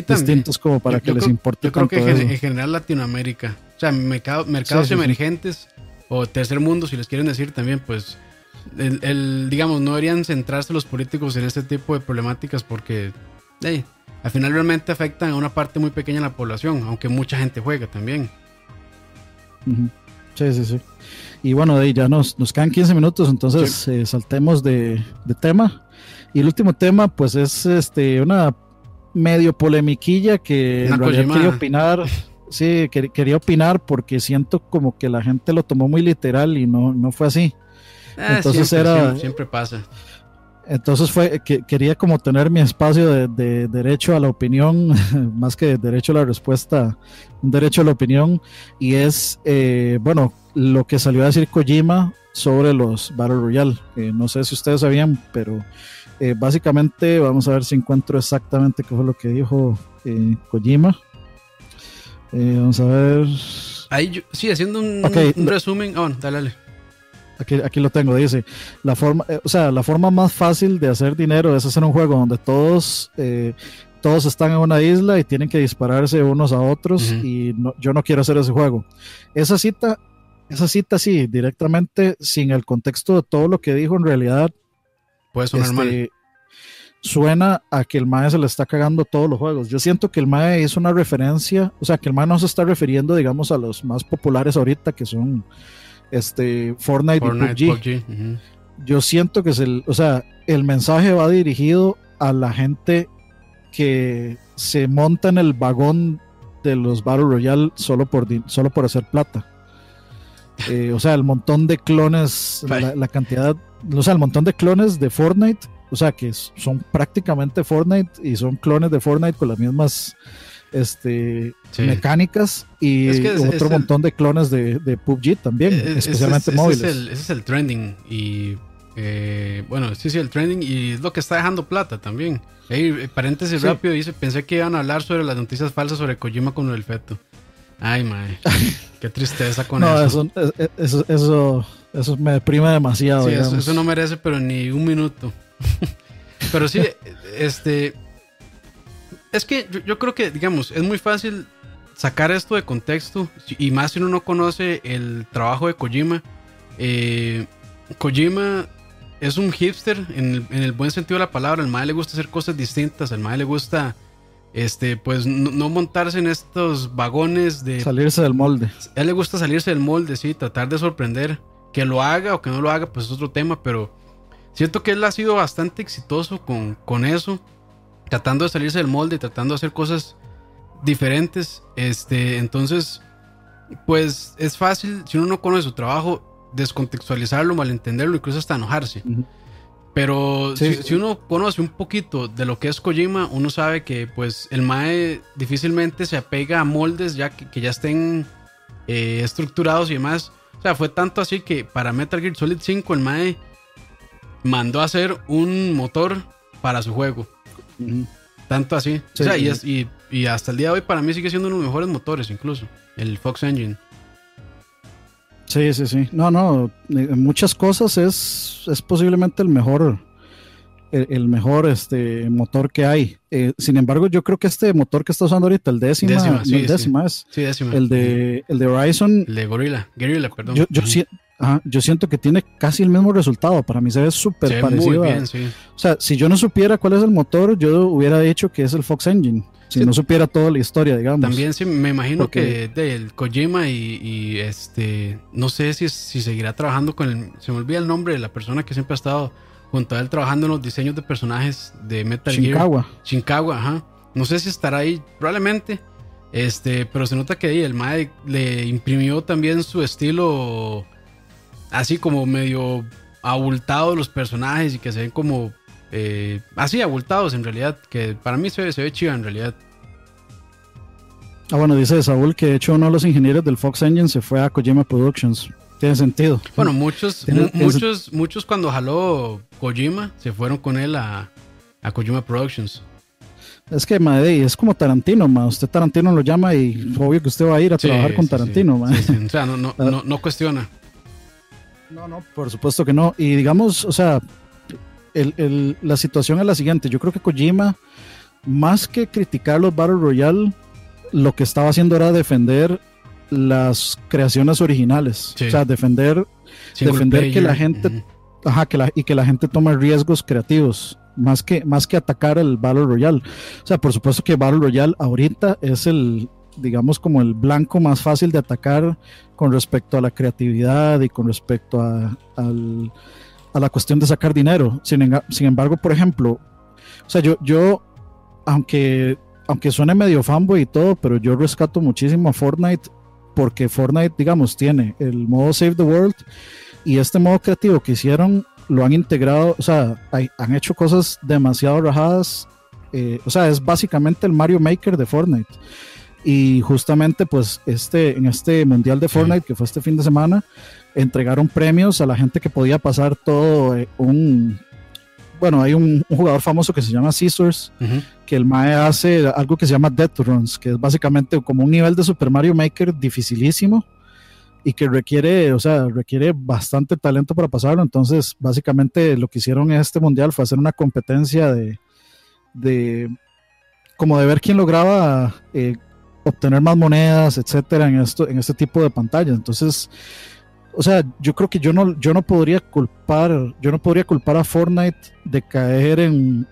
distintos como para que les importe. Yo creo que en general Latinoamérica, sea, mercados emergentes o tercer mundo, si les quieren decir también, pues, el, digamos, no deberían centrarse los políticos en este tipo de problemáticas porque, al final realmente afectan a una parte muy pequeña de la población, aunque mucha gente juega también. Sí, sí, sí. Y bueno, de ahí ya nos, nos quedan 15 minutos, entonces eh, saltemos de, tema. Y el último tema, pues es este una medio polemiquilla que en realidad quería opinar. Sí, quería opinar porque siento como que la gente lo tomó muy literal y no, no fue así. Ah, entonces era. siempre pasa. Entonces fue que quería como tener mi espacio de, derecho a la opinión, más que derecho a la respuesta, un derecho a la opinión, y es, eh, bueno, lo que salió a decir Kojima sobre los Battle Royale. no sé si ustedes sabían, pero eh, básicamente vamos a ver si encuentro exactamente qué fue lo que dijo eh, Kojima. Vamos a ver. Ahí sí, haciendo un, resumen. Oh, dale, dale. Aquí, aquí lo tengo, dice, la forma, eh, o sea, la forma más fácil de hacer dinero es hacer un juego donde todos, eh, todos están en una isla y tienen que dispararse unos a otros y yo no quiero hacer ese juego. Esa cita, esa cita sí, directamente, sin el contexto de todo lo que dijo en realidad, puede sonar este, Suena a que el MAE se le está cagando todos los juegos. Yo siento que el MAE es una referencia, o sea, que el MAE no se está refiriendo, digamos, a los más populares ahorita, que son este, Fortnite, y PUBG. Yo siento que es el, o sea, el mensaje va dirigido a la gente que se monta en el vagón de los Battle Royale solo por, solo por hacer plata. Eh, o sea, el montón de clones, la, cantidad, o sea, el montón de clones de Fortnite, o sea, que son prácticamente Fortnite y son clones de Fortnite con las mismas este, mecánicas y otro montón de clones de, de, PUBG también, especialmente móviles. Ese es, el, trending y eh, bueno, sí, sí, el trending y es lo que está dejando plata también. Hey, paréntesis rápido, dice, pensé que iban a hablar sobre las noticias falsas sobre Kojima con el feto. Ay, mae, qué tristeza con eso. Eso, eso, eso, me deprime demasiado. Sí, eso, eso no merece, pero ni un minuto. pero sí, este, es que yo, creo que, digamos, es muy fácil sacar esto de contexto y más si uno no conoce el trabajo de Kojima. Eh, Kojima es un hipster en el, buen sentido de la palabra. Al mae le gusta hacer cosas distintas. Al mae le gusta, este, pues no, montarse en estos vagones de salirse del molde. A él le gusta salirse del molde, sí, tratar de sorprender. Que lo haga o que no lo haga, pues es otro tema. Pero siento que él ha sido bastante exitoso con, con eso tratando de salirse del molde, tratando de hacer cosas diferentes. Este, entonces, pues es fácil, si uno no conoce su trabajo, descontextualizarlo, malentenderlo, incluso hasta enojarse. Pero si, uno conoce un poquito de lo que es Kojima, uno sabe que pues el Mae difícilmente se apega a moldes ya que, ya estén eh, estructurados y demás. O sea, fue tanto así que para Metal Gear Solid 5 el Mae mandó a hacer un motor para su juego. Tanto así. o sea, y, y, hasta el día de hoy para mí sigue siendo uno de los mejores motores incluso, el Fox Engine. Sí, sí, sí. No, no, en muchas cosas es, es posiblemente el mejor, el, mejor este, motor que hay. Eh, sin embargo, yo creo que este motor que está usando ahorita, el décima, el décima es, el de, el de Horizon. El de Gorilla, Gorilla, perdón. Yo, yo, siento que tiene casi el mismo resultado. Para mí se ve súper parecido. Muy sí. O sea, si yo no supiera cuál es el motor, yo hubiera dicho que es el Fox Engine si no supiera toda la historia, digamos. También sí, me imagino que del Kojima y, este, no sé si, si seguirá trabajando con el, se me olvida el nombre de la persona que siempre ha estado junto a él trabajando en los diseños de personajes de Metal Gear. Shinkawa, ajá. No sé si estará ahí, probablemente. Este, pero se nota que ahí el Mae le imprimió también su estilo así como medio abultado los personajes y que se ven como eh, así abultados en realidad, que para mí se, se ve chido en realidad. Ah, bueno, dice Saúl que de hecho uno de los ingenieros del Fox Engine se fue a Kojima Productions. Tiene sentido. Bueno, muchos, muchos, muchos cuando jaló Kojima se fueron con él a, a Kojima Productions. Es que, madre, es como Tarantino, ma. Usted Tarantino lo llama y obvio que usted va a ir a trabajar con Tarantino, O sea, no, no, no, no, cuestiona. No, no, por supuesto que no. Y digamos, o sea, el, la situación es la siguiente. Yo creo que Kojima, más que criticar los Battle Royale, lo que estaba haciendo era defender las creaciones originales. O sea, defender, defender que la gente, ajá, que la, y que la gente tome riesgos creativos. Más que, más que atacar el Battle Royale. O sea, por supuesto que Battle Royale ahorita es el, digamos, como el blanco más fácil de atacar con respecto a la creatividad y con respecto a, al, a la cuestión de sacar dinero. Sin, sin embargo, por ejemplo, o sea, yo, yo aunque, aunque suene medio fanboy y todo, pero yo rescato muchísimo a Fortnite porque Fortnite, digamos, tiene el modo Save the World y este modo creativo que hicieron lo han integrado, o sea, han hecho cosas demasiado rajadas. Eh, o sea, es básicamente el Mario Maker de Fortnite. Y justamente, pues, este, en este mundial de Fortnite, que fue este fin de semana, entregaron premios a la gente que podía pasar todo eh, un... Bueno, hay un, jugador famoso que se llama Scissors, que el MAE hace algo que se llama Death Runs, que es básicamente como un nivel de Super Mario Maker dificilísimo y que requiere, o sea, requiere bastante talento para pasarlo. Entonces, básicamente lo que hicieron en este mundial fue hacer una competencia de, de como de ver quién lograba eh, obtener más monedas, etcétera, en esto, en este tipo de pantallas. Entonces, o sea, yo creo que yo no, yo no podría culpar, yo no podría culpar a Fortnite de caer en,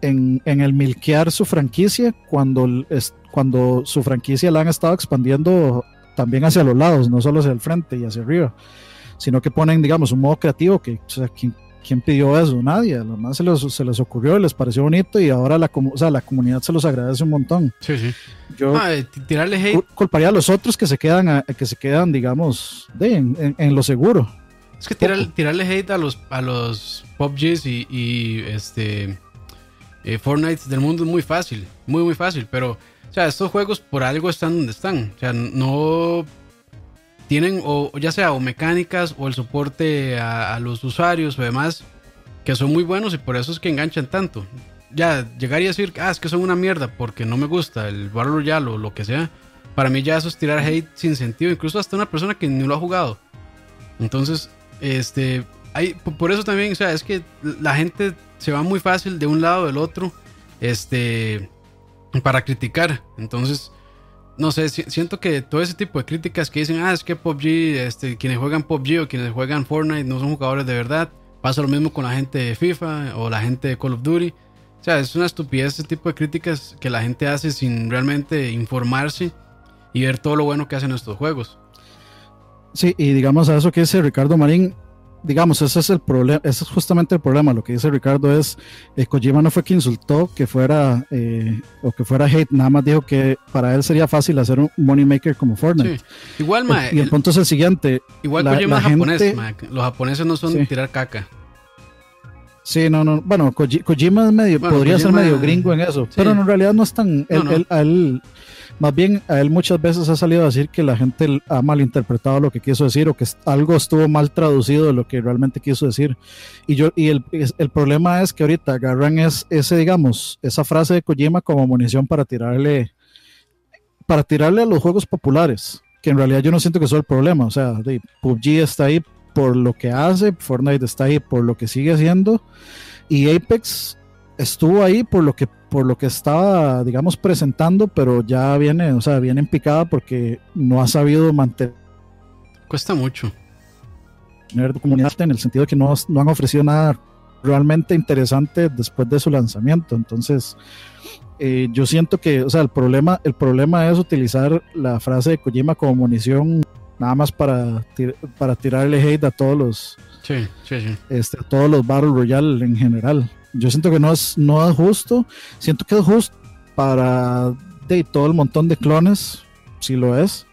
en, el milquear su franquicia cuando, es, cuando su franquicia la han estado expandiendo también hacia los lados, no solo hacia el frente y hacia arriba, sino que ponen, digamos, un modo creativo que, ¿Quién pidió eso? Nadie. Lo más se les, se les ocurrió, les pareció bonito y ahora la, o sea, la comunidad se los agradece un montón. Sí, sí. Yo ah, eh, tirarle hate. culparía a los otros que se quedan, que se quedan digamos, de, en, lo seguro. Es que tirarle hate a los, a los PUBGs y, y este, eh, Fortnite del mundo es muy fácil, muy, muy fácil. Pero, o sea, estos juegos por algo están donde están. O sea, no tienen o ya sea o mecánicas o el soporte a, los usuarios o demás que son muy buenos y por eso es que enganchan tanto. Ya llegar y decir, ah, es que son una mierda porque no me gusta el Battle Royale o lo que sea, para mí ya eso es tirar hate sin sentido, incluso hasta una persona que ni lo ha jugado. Entonces, este, hay, por eso también, o sea, es que la gente se va muy fácil de un lado o del otro, este, para criticar. Entonces, no sé, siento que todo ese tipo de críticas que dicen, ah, es que PUBG, este, quienes juegan PUBG o quienes juegan Fortnite no son jugadores de verdad. Pasa lo mismo con la gente de FIFA o la gente de Call of Duty. O sea, es una estupidez ese tipo de críticas que la gente hace sin realmente informarse y ver todo lo bueno que hacen estos juegos. Sí, y digamos a eso que dice Ricardo Marín, digamos, ese es el problema, ese es justamente el problema. Lo que dice Ricardo es, eh, Kojima no fue que insultó que fuera eh, o que fuera hate, nada más dijo que para él sería fácil hacer un money maker como Fortnite. Igual, ma, y el, punto es el siguiente. Igual Kojima es japonés, los japoneses no son tirar caca. Sí, no, no. Bueno, Kojima es medio, podría ser medio gringo en eso, pero en realidad no es tan. Él, más bien, a él muchas veces ha salido a decir que la gente ha malinterpretado lo que quiso decir o que algo estuvo mal traducido de lo que realmente quiso decir. Y yo y el, el problema es que ahorita agarran es, ese, digamos, esa frase de Kojima como munición para tirarle para tirarle a los juegos populares, que en realidad yo no siento que es el problema. O sea, PUBG está ahí por lo que hace, Fortnite está ahí por lo que sigue haciendo y Apex estuvo ahí por lo que por lo que estaba digamos presentando, pero ya viene, o sea, viene en picada porque no ha sabido mantener cuesta mucho tener comunidad en el sentido de que no, no han ofrecido nada realmente interesante después de su lanzamiento. Entonces, eh, yo siento que, o sea, el problema, el problema es utilizar la frase de Kojima como munición nada más para, para tirarle hate a todos los sí, sí, sí. Este, a todos los Battle Royale en general. Yo siento que no es, no es justo. Siento que es justo para de, todo el montón de clones, si lo es.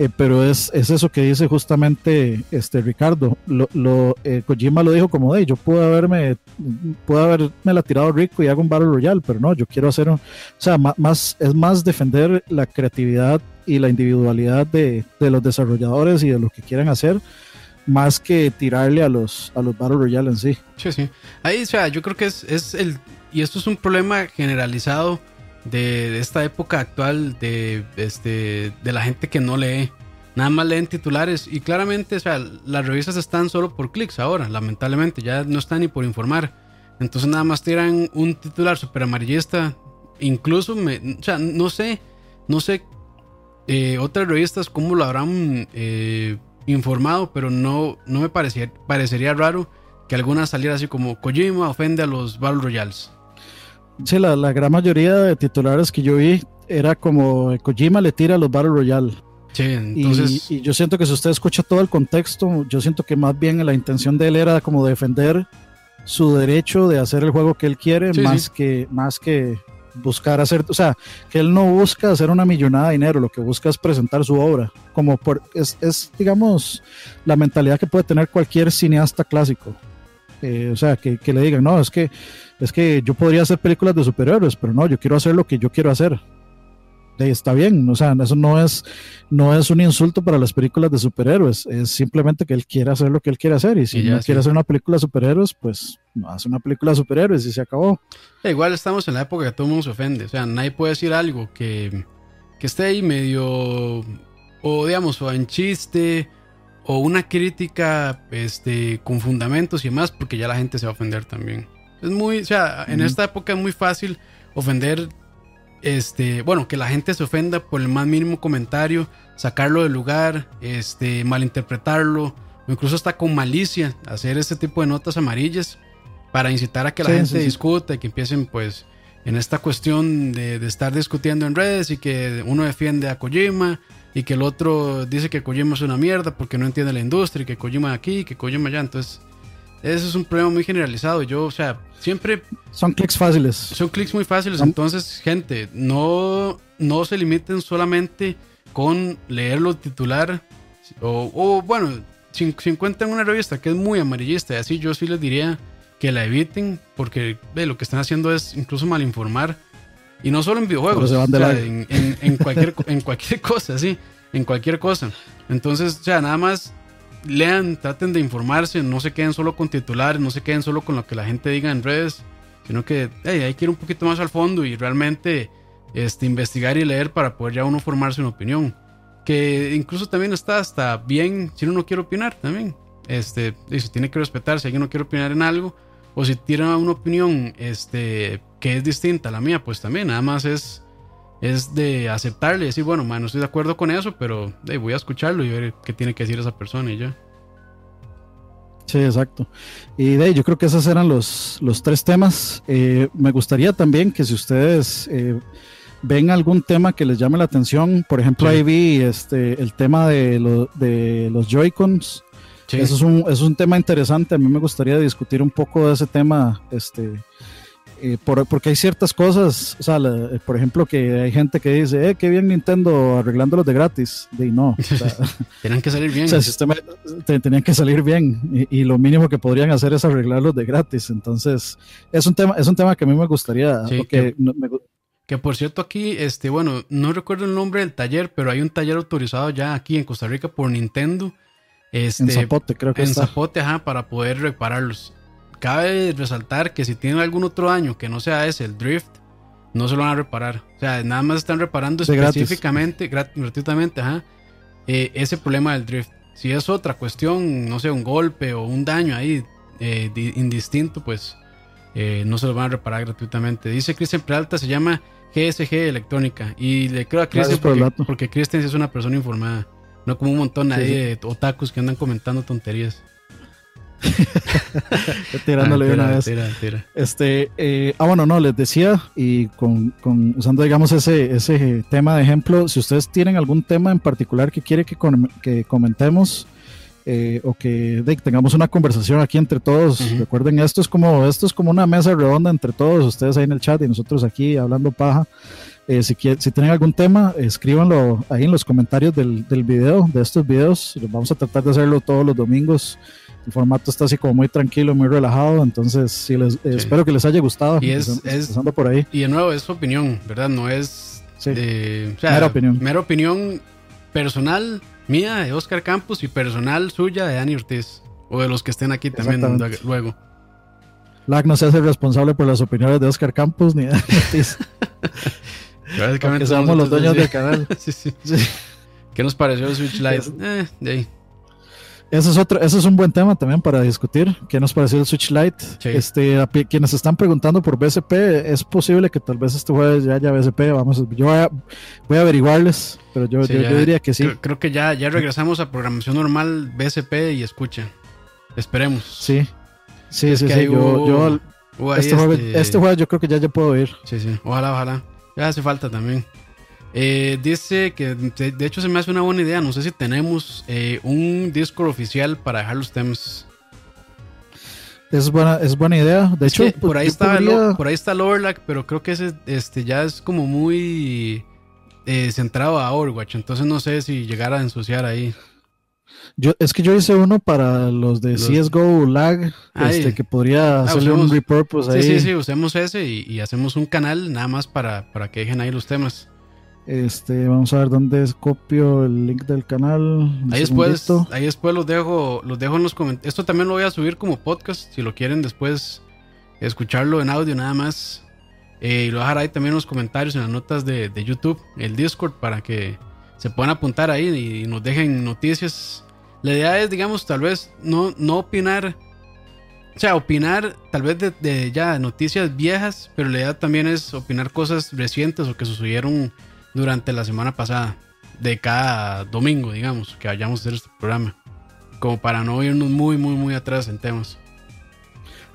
Eh, pero es, es, eso que dice justamente este Ricardo. Lo, lo eh, Kojima lo dijo como de yo pude haberme, pude haberme la tirado rico y hago un Battle Royale, pero no, yo quiero hacer un, o sea, más, es más defender la creatividad y la individualidad de, de, los desarrolladores y de lo que quieran hacer, más que tirarle a los, a los Battle Royale en sí. Sí, sí. Ahí, o sea, yo creo que es, es el, y esto es un problema generalizado de, esta época actual de, este, de la gente que no lee. Nada más leen titulares y claramente, o sea, las revistas están solo por clics ahora, lamentablemente, ya no están ni por informar. Entonces nada más tiran un titular super amarillista. Incluso, me, o sea, no sé, no sé eh, otras revistas cómo lo habrán eh, informado, pero no, no me parecía, parecería raro que alguna saliera así como Kojima ofende a los Battle Royales. Sí, la, la, gran mayoría de titulares que yo vi era como Kojima le tira a los Battle Royale. Sí, entonces... Y, yo siento que si usted escucha todo el contexto, yo siento que más bien la intención de él era como defender su derecho de hacer el juego que él quiere, más, Que, más que buscar hacer, o sea, que él no busca hacer una millonada de dinero, lo que busca es presentar su obra, como por, es, es digamos, la mentalidad que puede tener cualquier cineasta clásico. Eh, o sea, que, que, le digan, no, es que, es que yo podría hacer películas de superhéroes, pero no, yo quiero hacer lo que yo quiero hacer. Está bien, o sea, eso no es, no es un insulto para las películas de superhéroes, es simplemente que él quiere hacer lo que él quiere hacer. Y si no quiere hacer una película de superhéroes, pues no hace una película de superhéroes y se acabó. igual estamos en la época que todo el mundo se ofende, o sea, nadie puede decir algo que, que esté ahí medio, o digamos, o en chiste, o una crítica este, con fundamentos y demás, porque ya la gente se va a ofender también. Es muy, o sea, en esta época es muy fácil ofender, este, bueno, que la gente se ofenda por el más mínimo comentario, sacarlo del lugar, este, malinterpretarlo, o incluso hasta con malicia, hacer este tipo de notas amarillas para incitar a que la gente discuta y que empiecen, pues, en esta cuestión de, de estar discutiendo en redes y que uno defiende a Kojima y que el otro dice que Kojima es una mierda porque no entiende la industria, y que Kojima aquí, que Kojima allá. Entonces, ese es un problema muy generalizado. Yo, o sea, siempre. Son clics fáciles. Son clics muy fáciles. Entonces, gente, no, no se limiten solamente con leerlo titular. O, o bueno, si, si, encuentran una revista que es muy amarillista, y así yo sí les diría que la eviten, porque ve, lo que están haciendo es incluso malinformar y no solo en videojuegos, en, cualquier, en cualquier cosa, sí, en cualquier cosa. Entonces, o sea, nada más lean, traten de informarse, no se queden solo con titulares, no se queden solo con lo que la gente diga en redes, sino que hay que ir un poquito más al fondo y realmente este, investigar y leer para poder ya uno formarse una opinión. Que incluso también está hasta bien si uno no quiere opinar también. Este, y se tiene que respetar si alguien no quiere opinar en algo o si tiene una opinión este, que es distinta a la mía, pues también nada más es, es de aceptarle y decir, bueno, man, no estoy de acuerdo con eso, pero voy a escucharlo y ver qué tiene que decir esa persona y ya. Sí, exacto. Y de yo creo que esos eran los, los tres temas. Eh, me gustaría también que si ustedes eh, ven algún tema que les llame la atención, por ejemplo, ahí vi este, el tema de, de los Joy-Cons. Eso es un, es un tema interesante. A mí me gustaría discutir un poco de ese tema este, eh, por, porque hay ciertas cosas, o sea, eh, por ejemplo, que hay gente que dice, eh, qué bien Nintendo arreglándolos de gratis. De no. Tenían que salir bien. O sea, el sistema tenían que salir bien y, lo mínimo que podrían hacer es arreglarlos de gratis. Entonces, es un tema, es un tema que a mí me gustaría. que, que por cierto, aquí, este, bueno, no recuerdo el nombre del taller, pero hay un taller autorizado ya aquí en Costa Rica por Nintendo. Este, en Zapote, creo que En Zapote, ajá, para poder repararlos cabe resaltar que si tienen algún otro año que no sea ese, el drift, no se lo van a reparar. O sea, nada más están reparando específicamente, gratuitamente, eh, ese problema del drift. Si es otra cuestión, no sé, un golpe o un daño ahí eh, indistinto, pues eh, no se lo van a reparar gratuitamente. Dice Cristian Peralta, se llama GSG Electrónica. Y le creo a Cristian porque, porque Cristian es una persona informada. No como un montón de otakus que andan comentando tonterías. Tirándole ah, una vez. Este, eh, ah, bueno, no, les decía, y con, usando, digamos, ese, ese tema de ejemplo, si ustedes tienen algún tema en particular que quiere que, que comentemos, eh, o que tengamos una conversación aquí entre todos. Recuerden, esto es como esto es como una mesa redonda entre todos, ustedes ahí en el chat y nosotros aquí hablando paja. Eh, si, si tienen algún tema, escríbanlo ahí en los comentarios del, del video, de estos videos. Vamos a tratar de hacerlo todos los domingos el formato está así como muy tranquilo, muy relajado, entonces sí les, espero que les haya gustado. Y es, por ahí. Y de nuevo, es su opinión, ¿verdad? No es mera opinión. Mera opinión personal mía de Oscar Campos y personal suya de Dani Ortiz. O de los que estén aquí también luego. Lag no se hace responsable por las opiniones de Oscar Campos ni de Dani Ortiz. Básicamente somos los dueños del canal. sí, sí. ¿Qué nos pareció el Switch Lite? Eh, de ahí. Eso es otro, eso es un buen tema también para discutir. ¿Qué nos pareció el Switch Lite? Este, a quienes están preguntando por BSP, es posible que tal vez este jueves ya haya BSP. Vamos, yo voy a, averiguarles, pero yo, diría que sí. Creo, que ya, ya regresamos a programación normal BSP y escucha. Esperemos. Sí, sí, sí, sí. yo, este, jueves, este, este, jueves, yo creo que ya, ya puedo ir. Sí, sí. Ojalá, ojalá. Ya hace falta también. Eh, dice que de, hecho se me hace una buena idea. No sé si tenemos eh, un Discord oficial para dejar los temas. Es buena, es buena idea. De hecho, por ahí está por ahí está Lorlac, pero creo que ese este ya es como muy eh, centrado a Overwatch. Entonces no sé si llegara a ensuciar ahí. Yo, es que yo hice uno para los de CSGO Lag, este, que podría ah, hacerle un repurpose ahí. Sí, sí, sí, usemos ese y, y, hacemos un canal nada más para, para que dejen ahí los temas. Este, vamos a ver dónde copio el link del canal. Ahí después, ahí después los dejo, los dejo en los comentarios. Esto también lo voy a subir como podcast, si lo quieren después escucharlo en audio nada más. Eh, y lo dejar ahí también en los comentarios, en las notas de, YouTube, el Discord, para que se puedan apuntar ahí y, nos dejen noticias. La idea es, digamos, tal vez no, no opinar, o sea, opinar tal vez de, de ya noticias viejas, pero la idea también es opinar cosas recientes o que sucedieron durante la semana pasada, de cada domingo, digamos, que vayamos a hacer este programa, como para no irnos muy, muy, muy atrás en temas.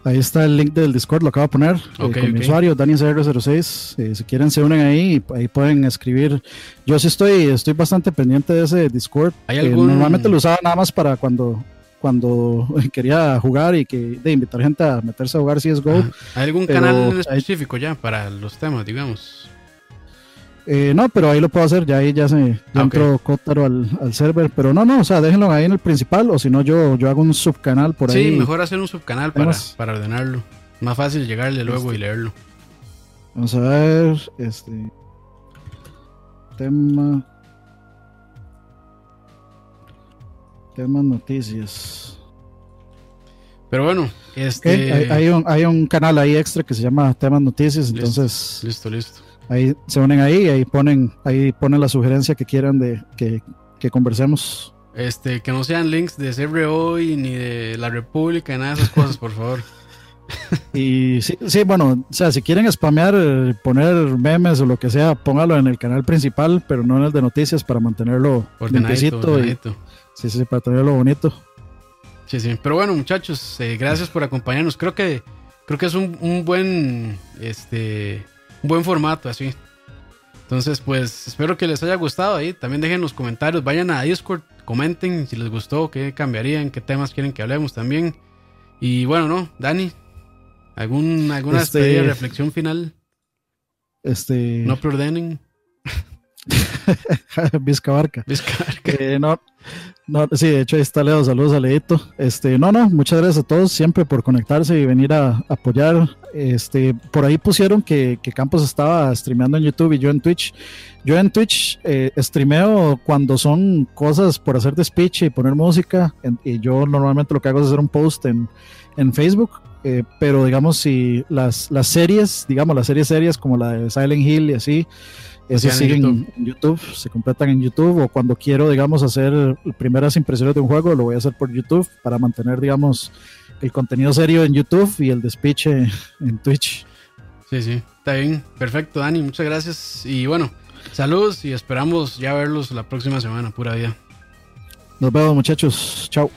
Ahí está el link del Discord, lo acabo de poner eh, con mi usuario, DanielCR06. Eh, si quieren, se unen ahí y ahí pueden escribir. Yo sí estoy, estoy bastante pendiente de ese Discord. ¿Hay normalmente lo usaba nada más para cuando, cuando quería jugar y que de invitar gente a meterse a jugar CSGO. ¿Hay algún canal específico ya para los temas, digamos? Eh, no, pero ahí lo puedo hacer, ya ahí ya se ya entró Kotaro al, al, server, pero no, no, o sea, déjenlo ahí en el principal o si no yo, yo hago un subcanal por ahí. Sí, mejor hacer un subcanal para, para ordenarlo. Más fácil llegarle luego y leerlo. Vamos a ver, este tema temas noticias. Pero bueno, este hay, un, hay un canal ahí extra que se llama temas noticias, entonces listo, listo. Ahí se unen ahí y ahí ponen, ahí ponen la sugerencia que quieran de que, conversemos. Este, que no sean links de CRO ni de la República, nada de esas cosas, por favor. Y sí, sí, bueno, o sea, si quieren spamear, poner memes o lo que sea, póngalo en el canal principal, pero no en el de noticias para mantenerlo ordenadito. sí, sí, para tenerlo bonito. Sí, sí. Pero bueno, muchachos, eh, gracias por acompañarnos. Creo que creo que es un, un buen este buen formato así. Entonces, pues espero que les haya gustado ahí. También dejen los comentarios, vayan a Discord, comenten si les gustó, qué cambiarían, qué temas quieren que hablemos también. Y bueno, ¿no? Dani. ¿Algún, ¿Alguna este, reflexión final? Este. No preordenen. Vizcabarca. Vizcabarca. Eh, no, no, sí, de hecho ahí está Leo, saludos a Leito. Este, no, no, muchas gracias a todos siempre por conectarse y venir a, apoyar. Este, por ahí pusieron que, que, Campos estaba streameando en YouTube y yo en Twitch. Yo en Twitch eh, streameo cuando son cosas por hacer de speech y poner música. y yo normalmente lo que hago es hacer un post en, en Facebook. Eh, pero digamos, si las, las series, digamos, las series serias como la de Silent Hill y así, eso siguen en YouTube. se completan en YouTube o cuando quiero, digamos, hacer primeras impresiones de un juego, lo voy a hacer por YouTube para mantener, digamos, el contenido serio en YouTube y el despiche en Twitch. Sí, sí, está bien, perfecto, Dani, muchas gracias y bueno, saludos y esperamos ya verlos la próxima semana, pura vida. Nos vemos muchachos, chao.